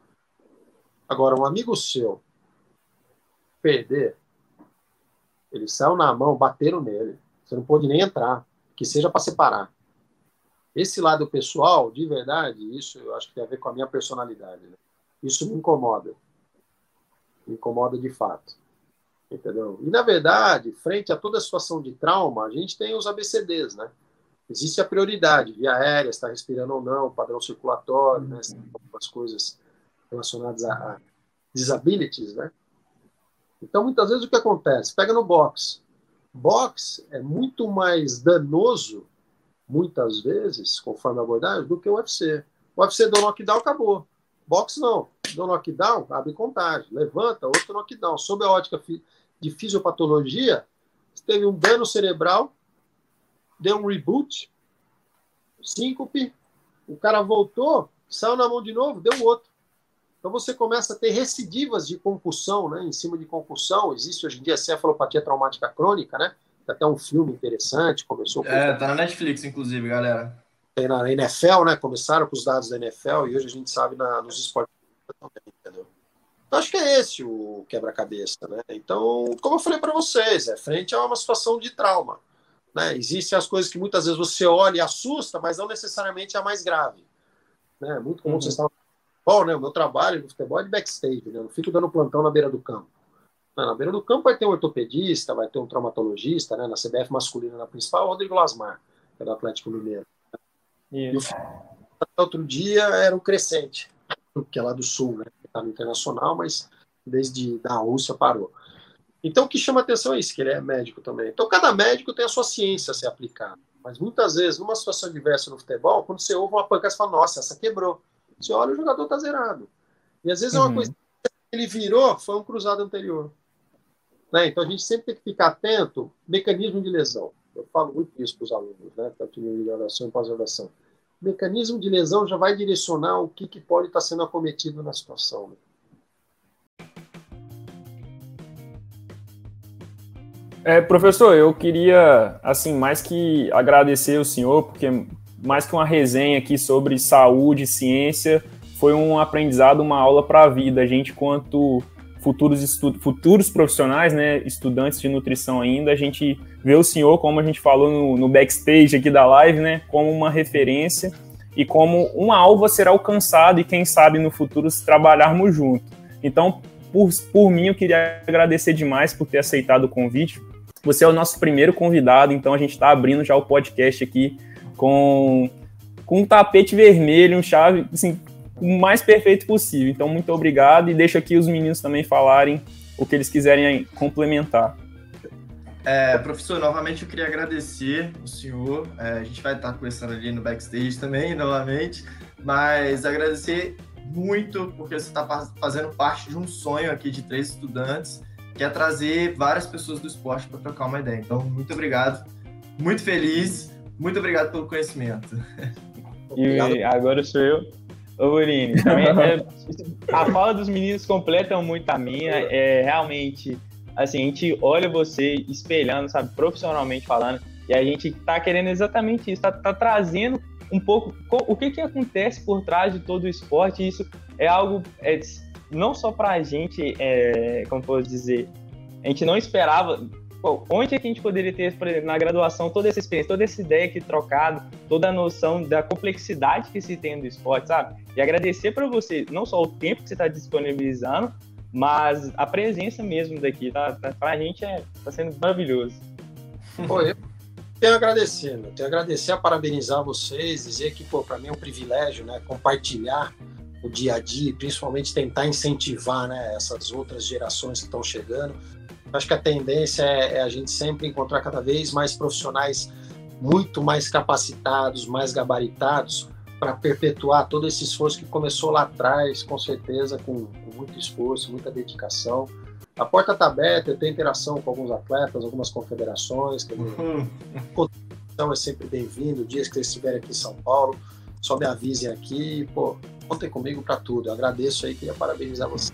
Agora, um amigo seu perder, ele saiu na mão, bateram nele. Você não pôde nem entrar, que seja para separar. Esse lado pessoal, de verdade, isso eu acho que tem a ver com a minha personalidade. Né? Isso me incomoda me incomoda de fato. Entendeu? E, na verdade, frente a toda a situação de trauma, a gente tem os ABCDs, né? Existe a prioridade, via aérea, está respirando ou não, padrão circulatório, né? Algumas coisas relacionadas a, a disabilities, né? Então, muitas vezes, o que acontece? Pega no box. Box é muito mais danoso, muitas vezes, conforme a abordagem, do que o UFC. O UFC do knockdown acabou. Boxe não. Deu knockdown, abre contagem. Levanta, outro knockdown. Sob a ótica de fisiopatologia, teve um dano cerebral, deu um reboot, síncope, o cara voltou, saiu na mão de novo, deu outro. Então você começa a ter recidivas de concussão, né? Em cima de concussão, existe hoje em dia cefalopatia traumática crônica, né? Tem até um filme interessante, começou com... É, tá na Netflix, inclusive, galera tem na NFL, né? Começaram com os dados da NFL e hoje a gente sabe na, nos esportes também, entendeu? Então, acho que é esse o quebra-cabeça, né? Então, como eu falei para vocês, é frente a uma situação de trauma. Né? Existem as coisas que muitas vezes você olha e assusta, mas não necessariamente é a mais grave. Né? Muito como uhum. vocês estavam Bom, né? O meu trabalho no futebol é de backstage, né? Eu não fico dando plantão na beira do campo. Na beira do campo vai ter um ortopedista, vai ter um traumatologista, né? Na CBF masculina, na principal, o Rodrigo Lasmar, que é do Atlético Mineiro. Isso. E o outro dia era o Crescente, que é lá do Sul, né? Está no Internacional, mas desde da Rússia parou. Então, o que chama atenção é isso, que ele é médico também. Então, cada médico tem a sua ciência a ser aplicada. Mas muitas vezes, numa situação diversa no futebol, quando você ouve uma pancada, você fala, nossa, essa quebrou. Você olha, o jogador está zerado. E às vezes uhum. é uma uhum. coisa que ele virou, foi um cruzado anterior. Né? Então, a gente sempre tem que ficar atento mecanismo de lesão. Eu falo muito isso para os alunos, né? tanto em graduação e pós-graduação. Mecanismo de lesão já vai direcionar o que, que pode estar sendo acometido na situação. Né? É, professor, eu queria, assim, mais que agradecer o senhor, porque mais que uma resenha aqui sobre saúde, ciência, foi um aprendizado, uma aula para a vida. A gente, quanto futuros, futuros profissionais, né, estudantes de nutrição ainda, a gente vê o senhor, como a gente falou no, no backstage aqui da live, né, como uma referência e como uma alvo a ser alcançado e quem sabe no futuro se trabalharmos junto. Então, por, por mim, eu queria agradecer demais por ter aceitado o convite. Você é o nosso primeiro convidado, então a gente está abrindo já o podcast aqui com, com um tapete vermelho, um chave, assim, o mais perfeito possível. Então, muito obrigado e deixo aqui os meninos também falarem o que eles quiserem complementar. É, professor, novamente eu queria agradecer o senhor. É, a gente vai estar conversando ali no backstage também, novamente, mas agradecer muito porque você está fazendo parte de um sonho aqui de três estudantes, que é trazer várias pessoas do esporte para trocar uma ideia. Então, muito obrigado, muito feliz, muito obrigado pelo conhecimento. (laughs) E agora sou eu. Ô, Burini, (laughs) é, a fala dos meninos completa muito a minha. É realmente, assim, a gente olha você espelhando, sabe, profissionalmente falando, e a gente tá querendo exatamente isso, tá, tá trazendo um pouco o que que acontece por trás de todo o esporte. Isso é algo é, não só para a gente, é, como posso dizer, a gente não esperava Onde é que a gente poderia ter, por exemplo, na graduação, toda essa experiência, toda essa ideia aqui trocada, toda a noção da complexidade que se tem do esporte, sabe? E agradecer para você, não só o tempo que você está disponibilizando, mas a presença mesmo daqui, tá? a gente é, tá sendo maravilhoso. Pô, eu tenho a agradecer, meu. tenho a agradecer, a parabenizar vocês, dizer que, pô, para mim é um privilégio, né, compartilhar o dia a dia, principalmente tentar incentivar, né, essas outras gerações que estão chegando Acho que a tendência é, é a gente sempre encontrar cada vez mais profissionais muito mais capacitados, mais gabaritados para perpetuar todo esse esforço que começou lá atrás, com certeza, com, com muito esforço, muita dedicação. A porta está aberta, eu tenho interação com alguns atletas, algumas confederações, que uhum. é sempre bem-vindo. Dias que vocês estiverem aqui em São Paulo, só me avisem aqui. Pô, contem comigo para tudo. Eu agradeço aí, queria parabenizar você.